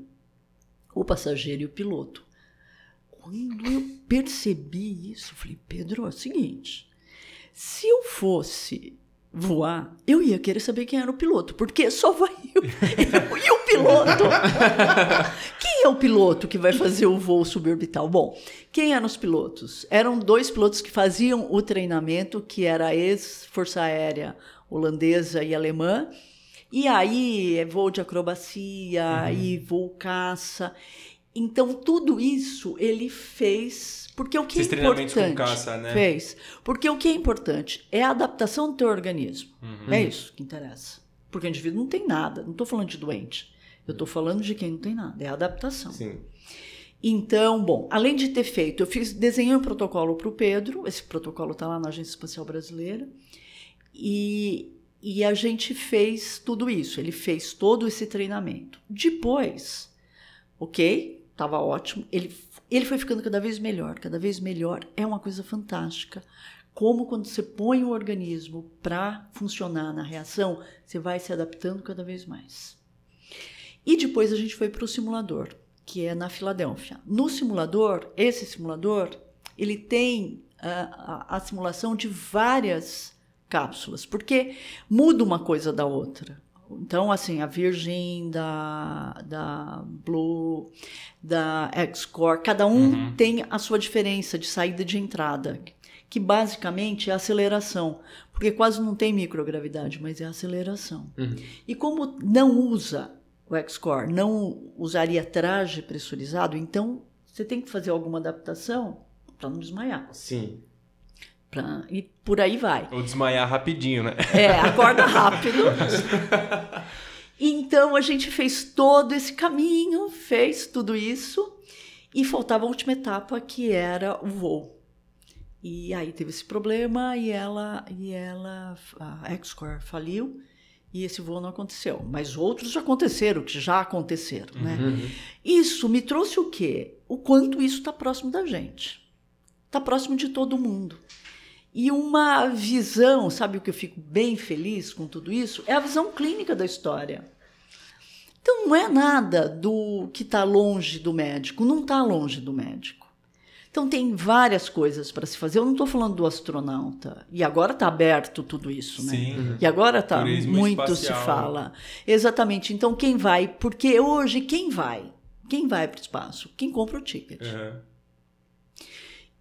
o passageiro e o piloto. Quando eu percebi isso, eu falei, Pedro, é o seguinte, se eu fosse voar, eu ia querer saber quem era o piloto, porque só vai (laughs) eu, e o piloto. quem é o piloto que vai fazer o voo suborbital? Bom, quem eram os pilotos? Eram dois pilotos que faziam o treinamento, que era a ex-Força Aérea holandesa e alemã. E aí é voo de acrobacia e voo caça. Então tudo isso ele fez porque o que Esses é treinamentos com importante caça, né? fez porque o que é importante é a adaptação do teu organismo. Uhum. É isso que interessa. Porque o indivíduo não tem nada. Não estou falando de doente. Eu estou falando de quem não tem nada. É a adaptação. Sim. Então, bom, além de ter feito, eu fiz, desenhei um protocolo para o Pedro, esse protocolo está lá na Agência Espacial Brasileira, e, e a gente fez tudo isso, ele fez todo esse treinamento. Depois, ok, estava ótimo, ele, ele foi ficando cada vez melhor, cada vez melhor, é uma coisa fantástica. Como quando você põe o organismo para funcionar na reação, você vai se adaptando cada vez mais. E depois a gente foi para o simulador que é na Filadélfia. No simulador, esse simulador, ele tem a, a, a, simulação de várias cápsulas, porque muda uma coisa da outra. Então, assim, a Virgin, da, da Blue, da X-Core, cada um uhum. tem a sua diferença de saída e de entrada, que basicamente é a aceleração, porque quase não tem microgravidade, mas é a aceleração. Uhum. E como não usa o X-Core não usaria traje pressurizado, então você tem que fazer alguma adaptação para não desmaiar. Sim. Pra, e por aí vai. Ou desmaiar rapidinho, né? É, acorda rápido. (laughs) então a gente fez todo esse caminho, fez tudo isso e faltava a última etapa que era o voo. E aí teve esse problema e ela e ela a X-Core faliu e esse voo não aconteceu. Mas outros já aconteceram, que já aconteceram. Né? Uhum. Isso me trouxe o quê? O quanto isso está próximo da gente. Está próximo de todo mundo. E uma visão, sabe o que eu fico bem feliz com tudo isso? É a visão clínica da história. Então não é nada do que está longe do médico, não está longe do médico. Então tem várias coisas para se fazer. Eu não estou falando do astronauta. E agora está aberto tudo isso, né? Sim. E agora está muito espacial. se fala. Exatamente. Então quem vai? Porque hoje quem vai? Quem vai para o espaço? Quem compra o ticket. Uhum.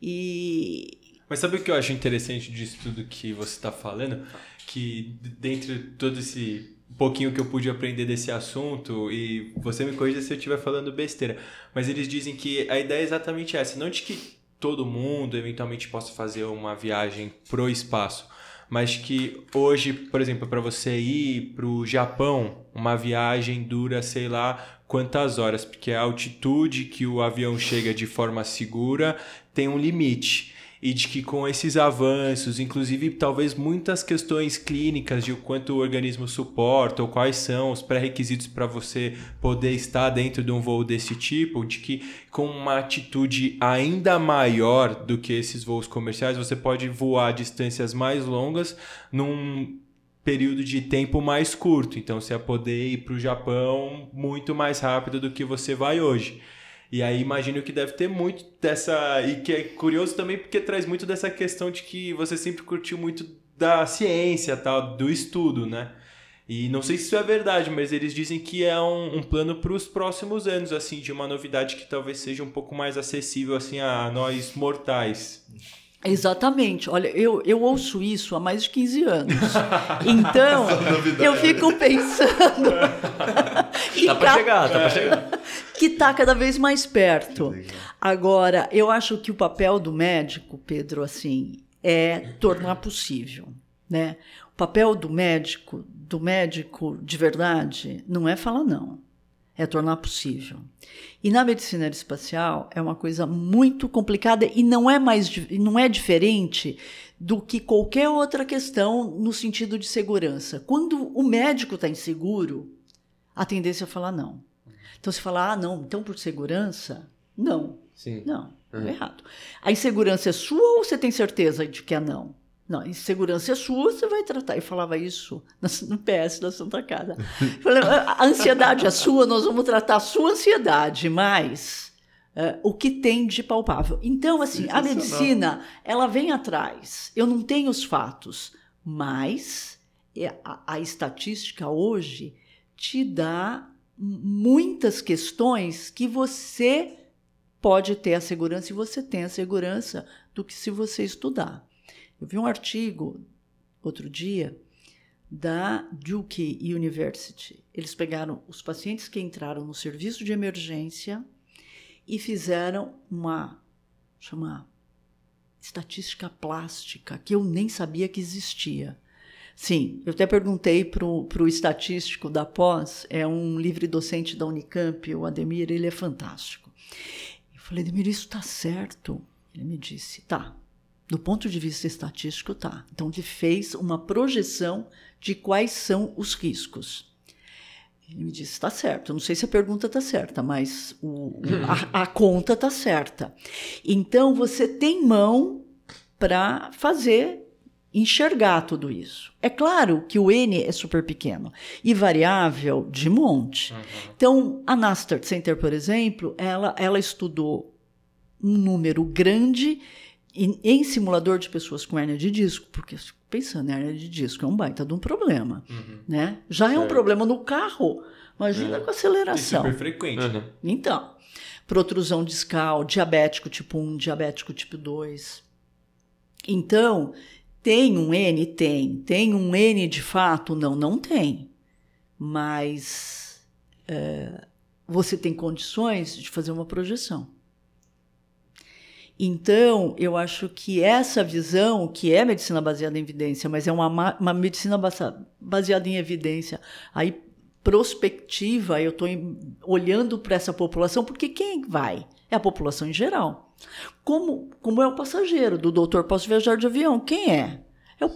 E mas sabe o que eu acho interessante disso tudo que você está falando? Que dentre todo esse pouquinho que eu pude aprender desse assunto, e você me corrija se eu estiver falando besteira, mas eles dizem que a ideia é exatamente essa, não de que todo mundo eventualmente possa fazer uma viagem pro espaço, mas que hoje, por exemplo, para você ir para o Japão, uma viagem dura, sei lá, quantas horas, porque a altitude que o avião chega de forma segura tem um limite e de que com esses avanços, inclusive talvez muitas questões clínicas de o quanto o organismo suporta ou quais são os pré-requisitos para você poder estar dentro de um voo desse tipo, de que com uma atitude ainda maior do que esses voos comerciais, você pode voar distâncias mais longas num período de tempo mais curto. Então você vai poder ir para o Japão muito mais rápido do que você vai hoje. E aí imagino que deve ter muito dessa. E que é curioso também porque traz muito dessa questão de que você sempre curtiu muito da ciência, tal, do estudo, né? E não sei se isso é verdade, mas eles dizem que é um, um plano para os próximos anos, assim, de uma novidade que talvez seja um pouco mais acessível, assim, a nós mortais. Exatamente. Olha, eu, eu ouço isso há mais de 15 anos. Então, eu fico pensando. (laughs) tá para chegar, tá para chegar. Que tá cada vez mais perto. Agora, eu acho que o papel do médico, Pedro, assim, é tornar possível, né? O papel do médico, do médico de verdade, não é falar não é tornar possível. E na medicina aeroespacial é uma coisa muito complicada e não é mais não é diferente do que qualquer outra questão no sentido de segurança. Quando o médico está inseguro, a tendência é falar não. Então se falar ah não, então por segurança, não. Sim. Não, uhum. é errado. A insegurança é sua ou você tem certeza de que é não? Não, insegurança é sua, você vai tratar. Eu falava isso no PS da Santa Casa. Falei, a ansiedade é sua, nós vamos tratar a sua ansiedade, mas uh, o que tem de palpável. Então, assim, a medicina, ela vem atrás. Eu não tenho os fatos, mas é, a, a estatística hoje te dá muitas questões que você pode ter a segurança e você tem a segurança do que se você estudar. Eu vi um artigo outro dia da Duke University. Eles pegaram os pacientes que entraram no serviço de emergência e fizeram uma chama estatística plástica que eu nem sabia que existia. Sim, eu até perguntei para o estatístico da pós, é um livre docente da Unicamp, o Ademir, ele é fantástico. Eu falei, Ademir, isso está certo? Ele me disse, tá. Do ponto de vista estatístico, tá. Então, ele fez uma projeção de quais são os riscos. Ele me disse, está certo. Eu não sei se a pergunta está certa, mas o, a, (laughs) a conta está certa. Então, você tem mão para fazer enxergar tudo isso. É claro que o N é super pequeno e variável de monte. Uhum. Então, a Nastart Center, por exemplo, ela, ela estudou um número grande em, em simulador de pessoas com hernia de disco, porque pensando em hernia de disco é um baita de um problema, uhum. né? Já certo. é um problema no carro, imagina uhum. com aceleração. É super frequente, né? Então, protrusão discal, diabético tipo 1, diabético tipo 2. Então, tem um N? Tem. Tem um N de fato? Não, não tem. Mas é, você tem condições de fazer uma projeção. Então, eu acho que essa visão, que é medicina baseada em evidência, mas é uma, uma medicina baseada em evidência, aí prospectiva, eu estou olhando para essa população, porque quem vai? É a população em geral. Como, como é o passageiro do doutor posso viajar de avião? Quem é? É, o,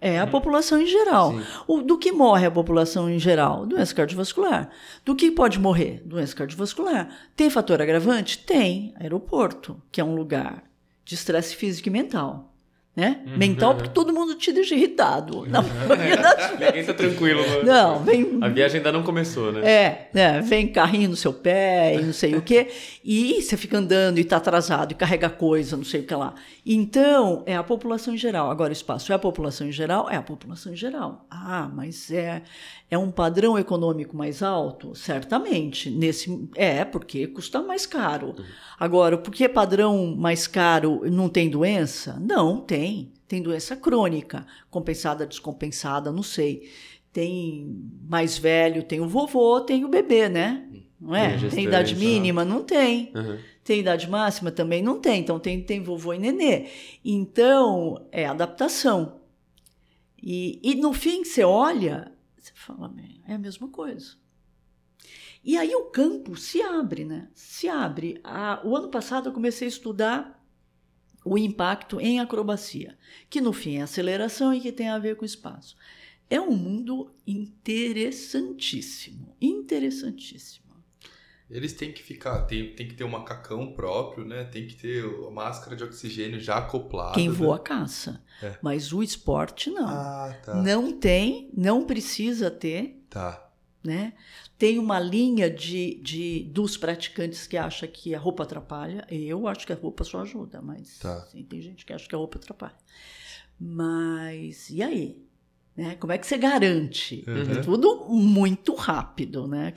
é a uhum. população em geral. O, do que morre a população em geral? Doença cardiovascular. Do que pode morrer? Doença cardiovascular. Tem fator agravante? Tem. Aeroporto, que é um lugar de estresse físico e mental né? Uhum, Mental, porque todo mundo te deixa irritado. Na maioria das vezes. Ninguém tá tranquilo. Mano. Não, vem. A viagem ainda não começou, né? É, né? Vem carrinho no seu pé e não sei o quê. E você fica andando e tá atrasado e carrega coisa, não sei o que lá. Então, é a população em geral. Agora, o espaço é a população em geral? É a população em geral. Ah, mas é, é um padrão econômico mais alto? Certamente. Nesse, é, porque custa mais caro. Uhum. Agora, por que padrão mais caro não tem doença? Não, tem. Tem doença crônica, compensada, descompensada, não sei. Tem mais velho, tem o vovô, tem o bebê, né? Não é? Tem, tem idade mínima? Não tem. Uhum. Tem idade máxima? Também não tem. Então tem, tem vovô e nenê. Então, é adaptação. E, e no fim, você olha, você fala, é a mesma coisa. E aí o campo se abre, né? Se abre. o ano passado eu comecei a estudar o impacto em acrobacia, que no fim é aceleração e que tem a ver com espaço. É um mundo interessantíssimo, interessantíssimo. Eles têm que ficar, tem, tem que ter um macacão próprio, né? Tem que ter a máscara de oxigênio já acoplada. Quem né? voa caça. É. Mas o esporte não. Ah, tá. Não tem, não precisa ter. Tá. Né? Tem uma linha de, de dos praticantes que acha que a roupa atrapalha. Eu acho que a roupa só ajuda, mas tá. assim, tem gente que acha que a roupa atrapalha. Mas e aí? Né? Como é que você garante? Uhum. É tudo muito rápido, né?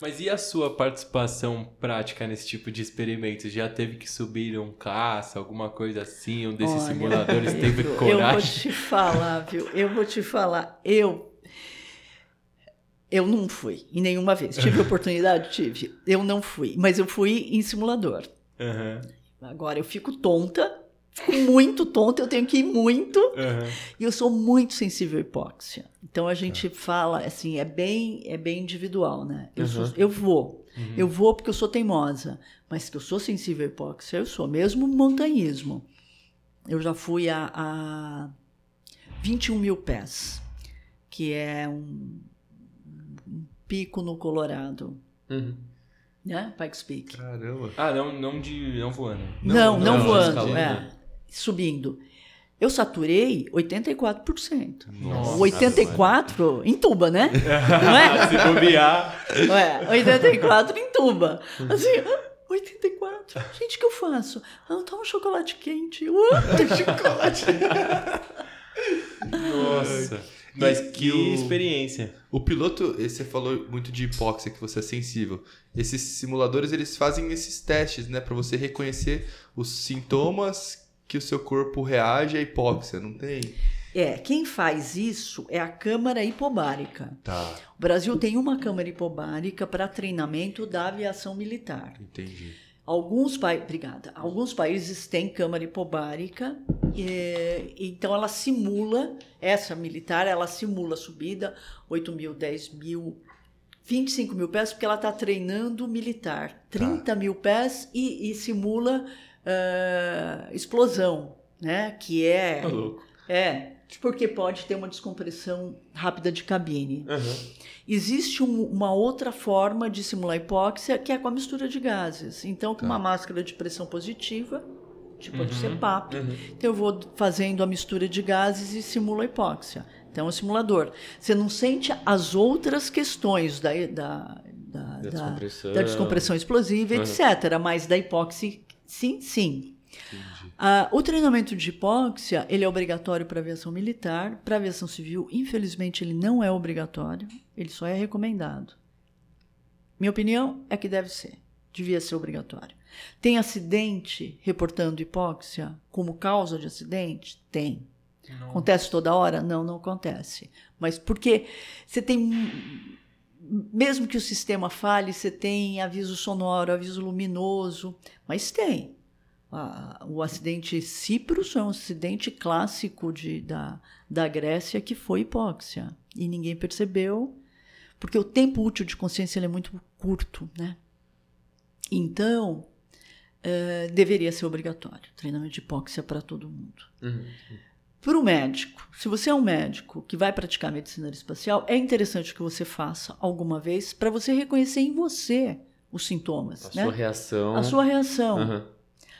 Mas e a sua participação prática nesse tipo de experimentos? Já teve que subir um caça, alguma coisa assim? Um desses Olha, simuladores (laughs) teve coragem? Eu vou te falar, viu? Eu vou te falar. Eu eu não fui, em nenhuma vez. Tive (laughs) oportunidade? Tive. Eu não fui, mas eu fui em simulador. Uhum. Agora eu fico tonta, fico muito tonta, eu tenho que ir muito. Uhum. E eu sou muito sensível à hipóxia. Então a gente uhum. fala assim, é bem, é bem individual, né? Eu, sou, eu vou. Uhum. Eu vou porque eu sou teimosa. Mas que eu sou sensível à hipóxia, eu sou. Mesmo montanhismo. Eu já fui a, a 21 mil pés, que é um pico no Colorado. Uhum. Né? Pikes Peak. Caramba. Ah, não, não, de, não voando. Não, não, não, não voando, é. Subindo. Eu saturei 84%. Nossa, 84 em tuba, né? (laughs) Não é? Se bobear. Ué, 84 em tuba. Assim, 84. Gente, o que eu faço? Ah, toma um chocolate quente. Uh, (laughs) chocolate. Nossa. Mas que o, experiência. O piloto, você falou muito de hipóxia, que você é sensível. Esses simuladores, eles fazem esses testes, né? para você reconhecer os sintomas que o seu corpo reage à hipóxia, não tem? É, quem faz isso é a Câmara Hipobárica. Tá, O Brasil tem uma Câmara Hipobárica para treinamento da aviação militar. entendi. Alguns países, obrigada. Alguns países têm câmara hipobárica, e, então ela simula essa militar, ela simula a subida 8 mil, 10 mil, 25 mil pés, porque ela está treinando militar, 30 mil pés e, e simula ah, explosão, né? Que é Tá louco. é porque pode ter uma descompressão rápida de cabine. Existe um- uma outra forma de simular hipóxia, que é com a mistura de gases. Então, com uma máscara de pressão positiva, tipo de CPAP, então eu vou fazendo a mistura de gases e simulo a hipóxia. Então, é um simulador. Você não sente as outras questões da, da, da, da- descompressão. da descompressão explosiva, etc. Mas da hipóxia, sim, sim. Ah, o treinamento de hipóxia ele é obrigatório para aviação militar, para aviação civil, infelizmente ele não é obrigatório, ele só é recomendado. Minha opinião é que deve ser, devia ser obrigatório. Tem acidente reportando hipóxia como causa de acidente? Tem. Acontece toda hora? Não, não acontece. Mas porque você tem mesmo que o sistema falhe, você tem aviso sonoro, aviso luminoso, mas tem. O acidente Cipros é um acidente clássico de, da, da Grécia que foi hipóxia. E ninguém percebeu, porque o tempo útil de consciência é muito curto. Né? Então, eh, deveria ser obrigatório treinamento de hipóxia para todo mundo. Para o médico, se você é um médico que vai praticar medicina espacial, é interessante que você faça alguma vez para você reconhecer em você os sintomas. A né? sua reação. A sua reação. Aham.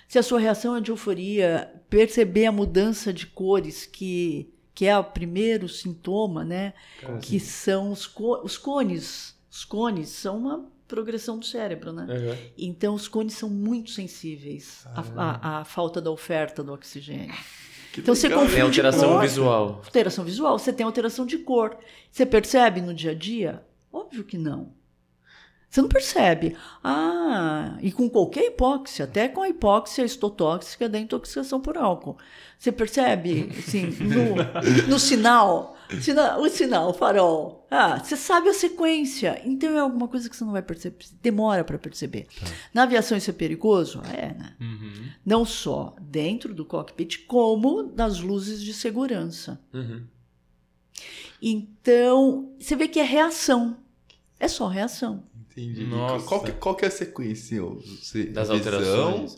Se a sua reação é de euforia, perceber a mudança de cores, que, que é o primeiro sintoma, né? Que são os, co- os cones. Os cones são uma progressão do cérebro, né? Aham. Então, os cones são muito sensíveis à, à- à falta da oferta do oxigênio. Então, você legal. confunde Tem alteração cor- visual. Alteração visual, você tem alteração de cor. Você percebe no dia a dia? Óbvio que não. Você não percebe. Ah, e com qualquer hipóxia, até com a hipóxia estotóxica da intoxicação por álcool. Você percebe, assim, no, no sinal, sina- o sinal, o farol. Ah, você sabe a sequência. Então é alguma coisa que você não vai perceber, demora para perceber. Na aviação isso é perigoso? É, né? Não só dentro do cockpit, como nas luzes de segurança. Uhum. Então, você vê que é reação. É só reação. Entendi. Nossa. Qual, que, qual que é a sequência? Você- Das visão, alterações.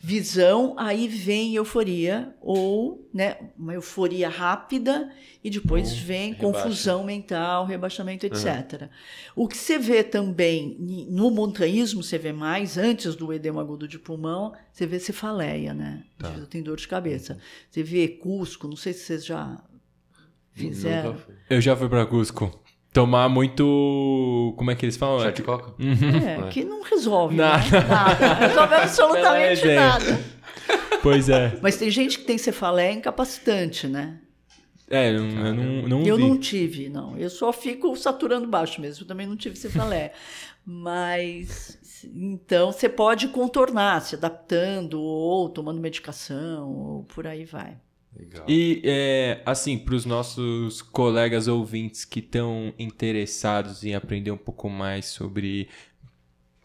Visão, aí vem euforia, ou né, uma euforia rápida, e depois vem rebaixa. confusão mental, rebaixamento, etc. O que você vê também no montanhismo, você vê mais, antes do edema agudo de pulmão, você vê cefaleia, né? Tá. Você tem dor de cabeça. Você vê Cusco, não sei se vocês já fizeram. Eu já fui pra Cusco. Tomar muito. Como é que eles falam? Chá de coca? É, que não resolve, Nada. né? Nada. Resolve absolutamente ideia. nada. Pois é. Mas tem gente que tem cefaleia incapacitante, né? É, eu não, eu não, não eu vi. não tive, não. Eu só fico saturando baixo mesmo. Eu também não tive cefaleia. Mas, então, você pode contornar, se adaptando, ou tomando medicação, ou por aí vai. Legal. E, é, assim, para os nossos colegas ouvintes que estão interessados em aprender um pouco mais sobre,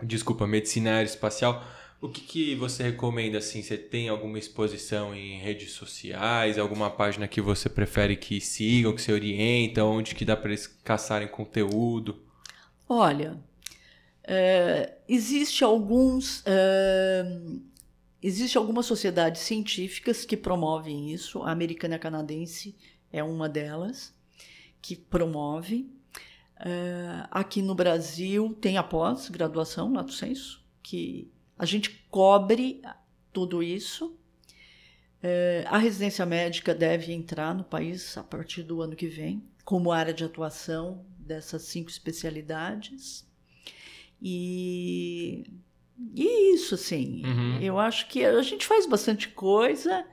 desculpa, medicina aeroespacial, o que, que você recomenda, assim? Você tem alguma exposição em redes sociais, alguma página que você prefere que sigam, que você orienta, onde que dá para eles caçarem conteúdo? Olha, é, existe alguns. é, existe algumas sociedades científicas que promovem isso. A americana canadense é uma delas que promove. É, aqui no Brasil tem a pós-graduação, lato sensu, que a gente cobre tudo isso. É, a residência médica deve entrar no país a partir do ano que vem, como área de atuação dessas cinco especialidades. E, e isso, assim, Uhum. eu acho que a gente faz bastante coisa.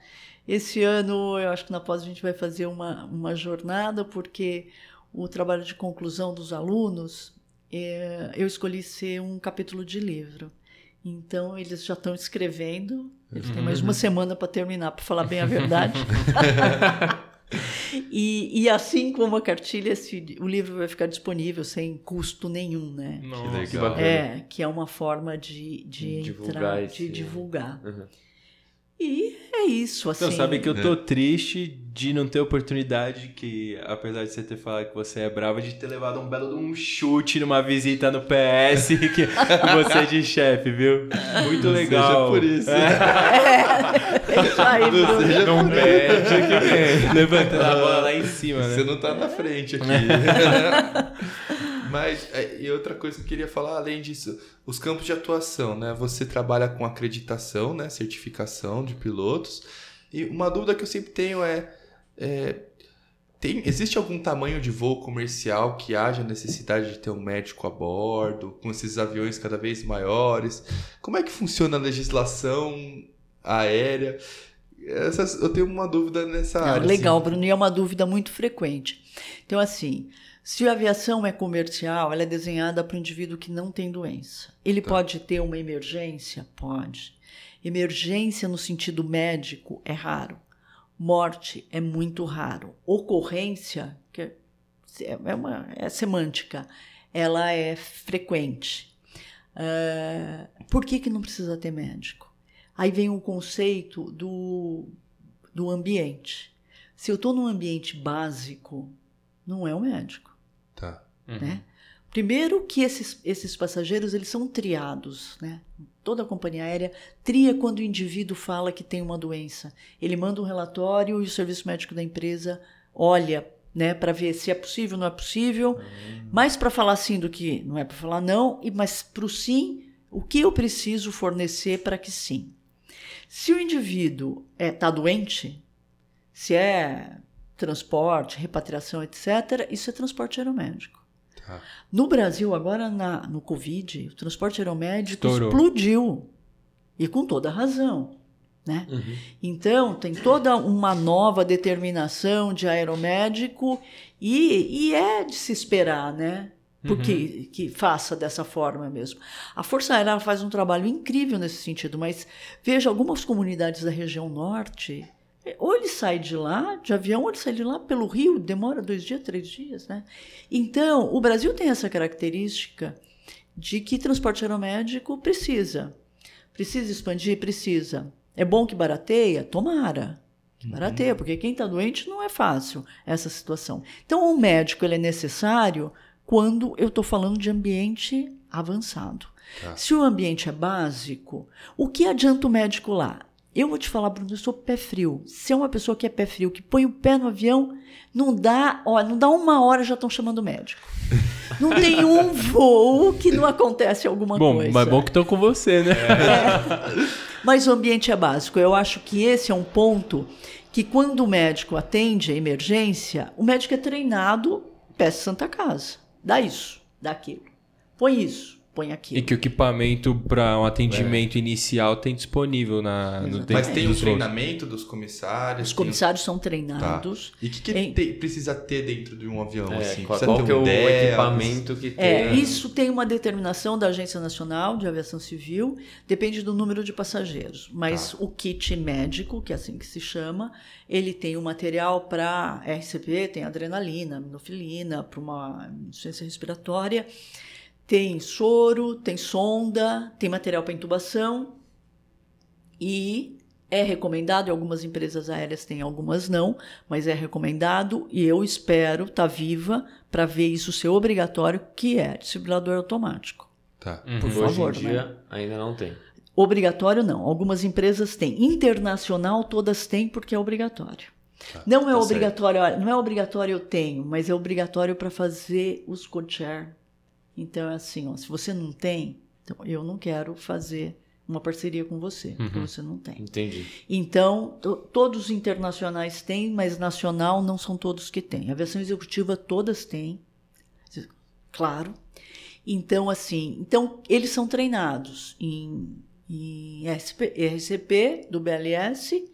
Esse ano, eu acho que na pós a gente vai fazer uma, uma jornada, porque o trabalho de conclusão dos alunos, é, eu escolhi ser um capítulo de livro. Então, eles já estão escrevendo, eles têm mais uma semana para terminar, para falar bem a verdade. (laughs) E, e assim como a cartilha, esse, o livro vai ficar disponível sem custo nenhum, né? Nossa, que. É, que é uma forma de, de Divulgar entrar, esse- de divulgar. Uhum. E é isso, assim. Então, sabe que eu tô triste de não ter oportunidade, que apesar de você ter falado que você é brava, de ter levado um belo de um chute numa visita no PS, (laughs) que você é de chefe, viu? Muito Não legal. seja por isso. É isso aí, Não Bruno. seja Não por mete que vem. (laughs) Levantando a bola lá em cima, Você né? não tá na frente aqui. (laughs) Mas, é, e outra coisa que eu queria falar, além disso, os campos de atuação, né? Você trabalha com acreditação, né? Certificação de pilotos. E uma dúvida que eu sempre tenho é, é, tem, existe algum tamanho de voo comercial que haja necessidade de ter um médico a bordo, com esses aviões cada vez maiores? Como é que funciona a legislação aérea? Essas, eu tenho uma dúvida nessa Ah, área. legal, assim. Bruno, e é uma dúvida muito frequente. Então, assim, se a aviação é comercial, ela é desenhada para o indivíduo que não tem doença. Ele pode ter uma emergência? Pode. Emergência no sentido médico é raro. Morte é muito raro. Ocorrência, que é, é, uma, é semântica, ela é frequente. Ah, por que, que não precisa ter médico? Aí vem o conceito do, do ambiente. Se eu estou num ambiente básico, não é o médico. Tá. Né? Primeiro que esses, esses passageiros eles são triados, né? Toda a companhia aérea tria quando o indivíduo fala que tem uma doença. Ele manda um relatório e o serviço médico da empresa olha, né, para ver se é possível, não é possível. Mais para falar sim do que não é para falar não, e mas para o sim, o que eu preciso fornecer para que sim. Se o indivíduo está doente, se é transporte, repatriação, etc., isso é transporte aeromédico. Tá. No Brasil, agora na, no Covid, o transporte aeromédico Estourou. explodiu. E com toda razão. Né? Uhum. Então, tem toda uma nova determinação de aeromédico e, e é de se esperar, né? Porque que faça dessa forma mesmo. A Força Aérea faz um trabalho incrível nesse sentido, mas veja, algumas comunidades da região norte, ou ele sai de lá, de avião, ou ele sai de lá pelo Rio, demora dois dias, três dias, né? Então, o Brasil tem essa característica de que transporte aeromédico precisa. Precisa expandir? Precisa. É bom que barateia? Tomara. Que barateia, porque quem está doente não é fácil essa situação. Então, o médico ele é necessário quando eu estou falando de ambiente avançado. Tá. Se o ambiente é básico, o que adianta o médico lá? Eu vou te falar, Bruno, eu sou pé frio. Se é uma pessoa que é pé frio, que põe o pé no avião, não dá, ó, não dá uma hora já estão chamando o médico. Não tem (laughs) um voo que não acontece alguma Bom, coisa. mas bom que tô com você, né? Mas o ambiente é básico. Eu acho que esse é um ponto que quando o médico atende a emergência, o médico é treinado, peça Santa Casa. Dá isso, dá aquilo. Põe isso, põe E aquilo. que o equipamento para um atendimento inicial tem disponível na, no Exatamente. Mas tem o treinamento dos comissários? Os comissários são Tá. treinados. E o que, que Em- precisa ter dentro de um avião? É, assim? qual, qual que é um o equipamento que tem? É, isso tem uma determinação da Agência Nacional de Aviação Civil, depende do número de passageiros. Mas o kit médico, que é assim que se chama, ele tem o material para RCP, tem adrenalina, aminofilina, para uma insuficiência respiratória, tem soro, tem sonda, tem material para intubação e é recomendado, e algumas empresas aéreas têm, algumas não, mas é recomendado e eu espero estar viva para ver isso ser obrigatório, que é desfibrilador automático. Tá. Uhum. Por Hoje favor, em né? dia ainda não tem. Obrigatório não, algumas empresas têm. Internacional todas têm porque é obrigatório. não é tá obrigatório, olha, não é obrigatório eu tenho, mas é obrigatório para fazer os co-chair. Então é assim, ó, se você não tem, então eu não quero fazer uma parceria com você, porque você não tem. Entendi. Então, to- todos os internacionais têm, mas nacional não são todos que têm. A aviação executiva todas têm, claro. Então, assim, então eles são treinados em, em SP, RCP do BLS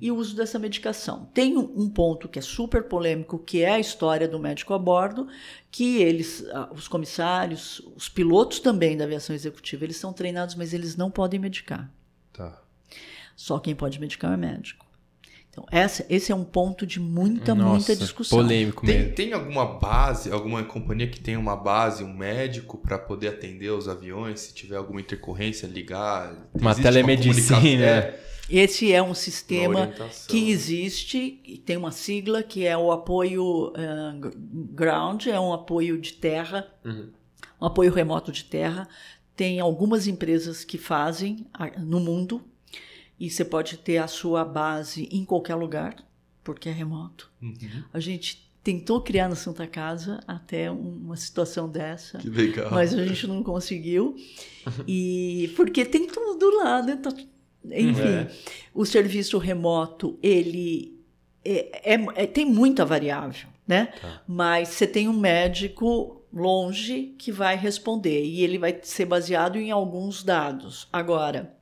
e o uso dessa medicação. Tem um, um ponto que é super polêmico, que é a história do médico a bordo, que eles, ah, os comissários, os pilotos também da aviação executiva, eles são treinados, mas eles não podem medicar. Tá. Só quem pode medicar é médico. Então, essa, esse é um ponto de muita, Nossa, muita discussão. Polêmico Tem, mesmo. tem alguma base, alguma companhia que tem uma base, um médico para poder atender os aviões, se tiver alguma intercorrência, ligar? Uma telemedicina. comunicação- (laughs) É, Esse é um Uma sistema que existe, e tem uma sigla que é o apoio g- ground, é um apoio de terra, Uhum. um apoio remoto de terra. Tem algumas empresas que fazem no mundo e você pode ter a sua base em qualquer lugar, porque é remoto. Uhum. A gente tentou criar na Santa Casa até um- uma situação dessa. Que legal. mas a gente não conseguiu. E porque tem tudo lá, né? Tá- enfim, É. o serviço remoto ele é, é- é- tem muita variável, né? Tá. Mas você tem um médico longe que vai responder e ele vai ser baseado em alguns dados. Agora,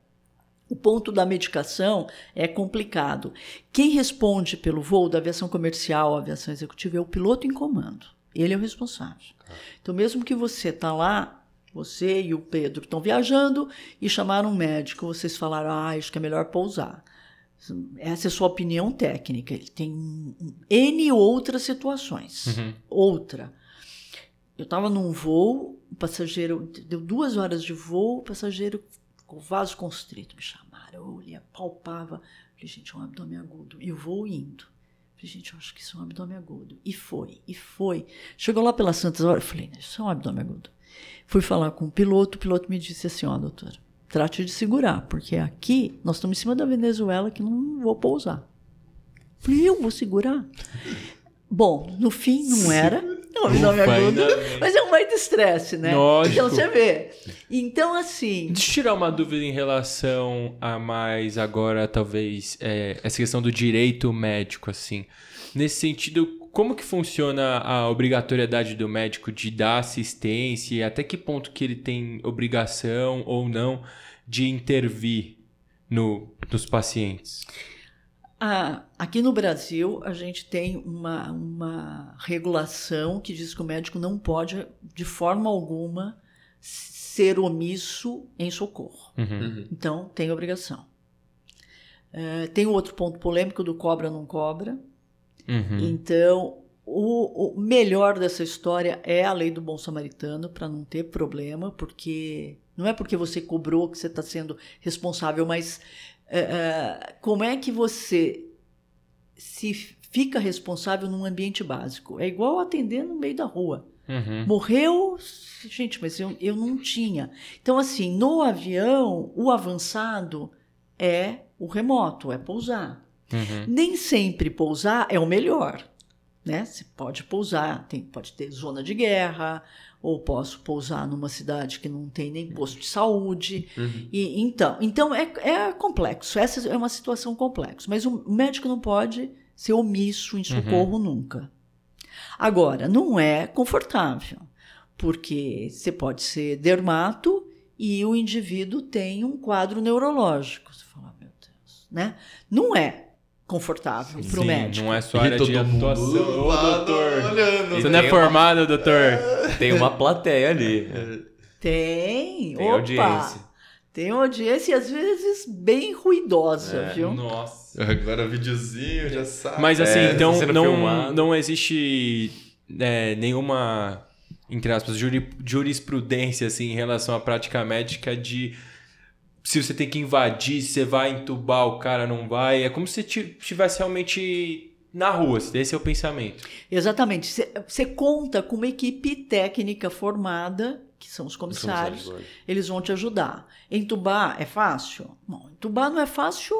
o ponto da medicação é complicado. Quem responde pelo voo da aviação comercial, aviação executiva, é o piloto em comando. Ele é o responsável. Então, mesmo que você está lá, você e o Pedro estão viajando e chamaram um médico, vocês falaram, ah, acho que é melhor pousar. Essa é a sua opinião técnica. Ele tem N outras situações. Uhum. Outra. Eu estava num voo, o passageiro deu duas horas de voo, o passageiro com vaso constrito me chamaram, eu olhei, palpava, falei, gente, é um abdômen agudo. E o voo indo. Falei, gente, eu acho que isso é um abdômen agudo. E foi, e foi. Chegou lá pelas santas horas, eu falei, isso é um abdômen agudo. Fui falar com o piloto, o piloto me disse assim, ó, doutora, trate de segurar, porque aqui nós estamos em cima da Venezuela que não vou pousar. Falei, eu vou segurar? Bom, no fim não era. Um abdômen agudo, ainda (laughs) mas é um de estresse, né? Lógico. Então você vê. Então, assim. Deixa eu tirar uma dúvida em relação a mais agora, talvez, é, essa questão do direito médico, assim. Nesse sentido, como que funciona a obrigatoriedade do médico de dar assistência e até que ponto que ele tem obrigação ou não de intervir no, nos pacientes? Ah, aqui no Brasil, a gente tem uma, uma regulação que diz que o médico não pode, de forma alguma, ser omisso em socorro. Uhum. Então, tem obrigação. Eh, tem outro ponto polêmico do cobra não cobra. Uhum. Então, o, o melhor dessa história é a lei do bom samaritano, para não ter problema, porque não é porque você cobrou que você está sendo responsável, mas é, é, como é que você se fica responsável num ambiente básico? É igual atender no meio da rua. Uhum. Morreu, gente, mas eu, eu não tinha. Então, assim, no avião, o avançado é o remoto, é pousar. Uhum. Nem sempre pousar é o melhor. Né? Você pode pousar, tem, pode ter zona de guerra, ou posso pousar numa cidade que não tem nem posto de saúde. Uhum. E, então, então é, é complexo. Essa é uma situação complexa. Mas o médico não pode ser omisso em socorro nunca. Agora, não é confortável, porque você pode ser dermato e o indivíduo tem um quadro neurológico. Você fala, meu Deus, né? Não é confortável para o Sim, médico. não é sua E área de atuação. Ô, doutor. olhando. Você não é uma- formado, doutor? Tem uma plateia ali. Tem, Tem opa, audiência. Tem audiência e às vezes bem ruidosa, É, viu? Nossa. Agora videozinho, já sabe. Mas assim, É, então sendo não, filmado. não existe é, nenhuma, entre aspas, juri- jurisprudência assim, em relação à prática médica de se você tem que invadir, se você vai entubar, o cara não vai. É como se ti- estivesse realmente na rua. Esse é o pensamento. Exatamente. Você conta com uma equipe técnica formada, que são os comissários, eles vão te ajudar. Entubar é fácil? Entubar não é fácil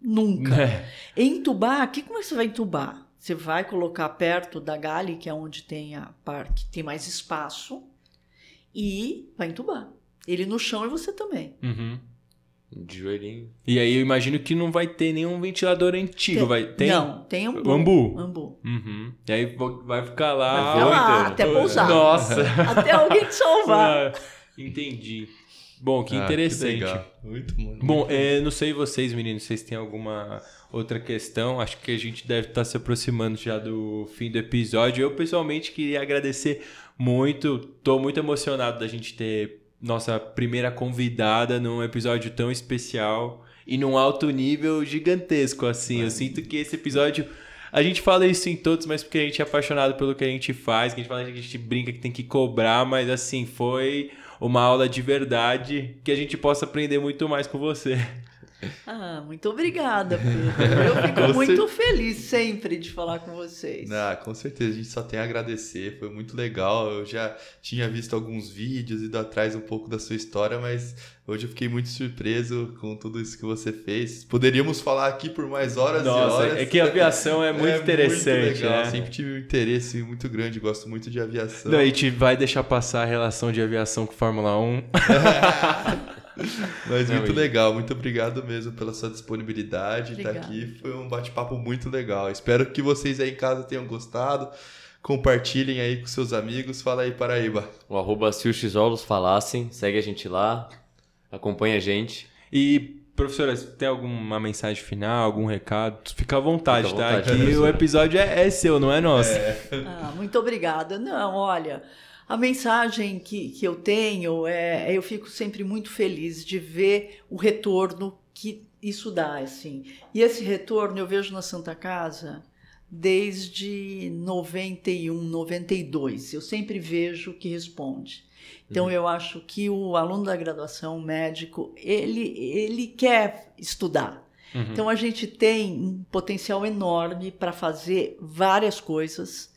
nunca. É. Entubar, que, como é que você vai entubar? Você vai colocar perto da gale, que é onde tem a parte que tem mais espaço, e vai entubar. Ele no chão e você também. Uhum. De joelhinho. E aí eu imagino que não vai ter nenhum ventilador antigo. Tem- vai ter? Não, tem ambu. Ambu? Ambu. Uhum. E aí vai ficar lá. Vai ficar lá, até pousar. Nossa. (laughs) Até alguém te salvar. Ah, (laughs) Entendi. Bom, que Ah, interessante. legal. Muito bom. Bom, é, não sei vocês, meninos, vocês têm alguma outra questão. Acho que a gente deve estar se aproximando já do fim do episódio. Eu, pessoalmente, queria agradecer muito. Tô muito emocionado da gente ter nossa primeira convidada num episódio tão especial. e num alto nível gigantesco, assim. Eu sinto que esse episódio. A gente fala isso em todos, mas porque a gente é apaixonado pelo que a gente faz, que a gente fala que a gente brinca que tem que cobrar, mas assim, foi uma aula de verdade que a gente possa aprender muito mais com você. Ah, muito obrigada, Pedro. Eu fico muito feliz sempre de falar com vocês. Ah, com certeza, a gente só tem a agradecer, foi muito legal. Eu já tinha visto alguns vídeos, ido atrás um pouco da sua história, mas hoje eu fiquei muito surpreso com tudo isso que você fez. Poderíamos falar aqui por mais horas Nossa, e horas. é que a aviação é (laughs) muito é interessante, muito legal. né? Sempre tive um interesse muito grande, gosto muito de aviação. Não, a gente vai deixar passar a relação de aviação com Fórmula 1. (laughs) (laughs) Mas Não, muito e- legal, muito obrigado mesmo pela sua disponibilidade de estar Obrigada. aqui. Foi um bate-papo muito legal. Espero que vocês aí em casa tenham gostado. Compartilhem aí com seus amigos. Fala aí, Paraíba. O arroba se os tijolos falassem, segue a gente lá, acompanha a gente. E, professora, tem alguma mensagem final, algum recado? Fica à vontade, Fica à tá? vontade, Que o professora. episódio é, é seu, não é nosso. Ah, muito obrigada. Não, olha, a mensagem que, que eu tenho é, eu fico sempre muito feliz de ver o retorno que isso dá, assim. E esse retorno eu vejo na Santa Casa desde 91, 92. Eu sempre vejo que responde. Então eu acho que o aluno da graduação médico, ele ele quer estudar. Então a gente tem um potencial enorme para fazer várias coisas.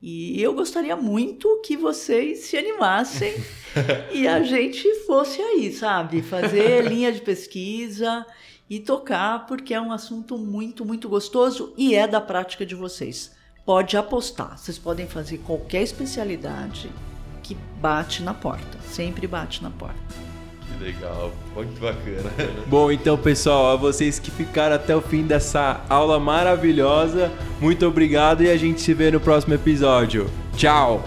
E eu gostaria muito que vocês se animassem (laughs) e a gente fosse aí, sabe? Fazer (laughs) linha de pesquisa e tocar, porque é um assunto muito, muito gostoso e é da prática de vocês. Pode apostar, vocês podem fazer qualquer especialidade que bate na porta, sempre bate na porta. Que legal, muito bacana. (laughs) Bom, então, pessoal, a vocês que ficaram até o fim dessa aula maravilhosa, muito obrigado e a gente se vê no próximo episódio. Tchau!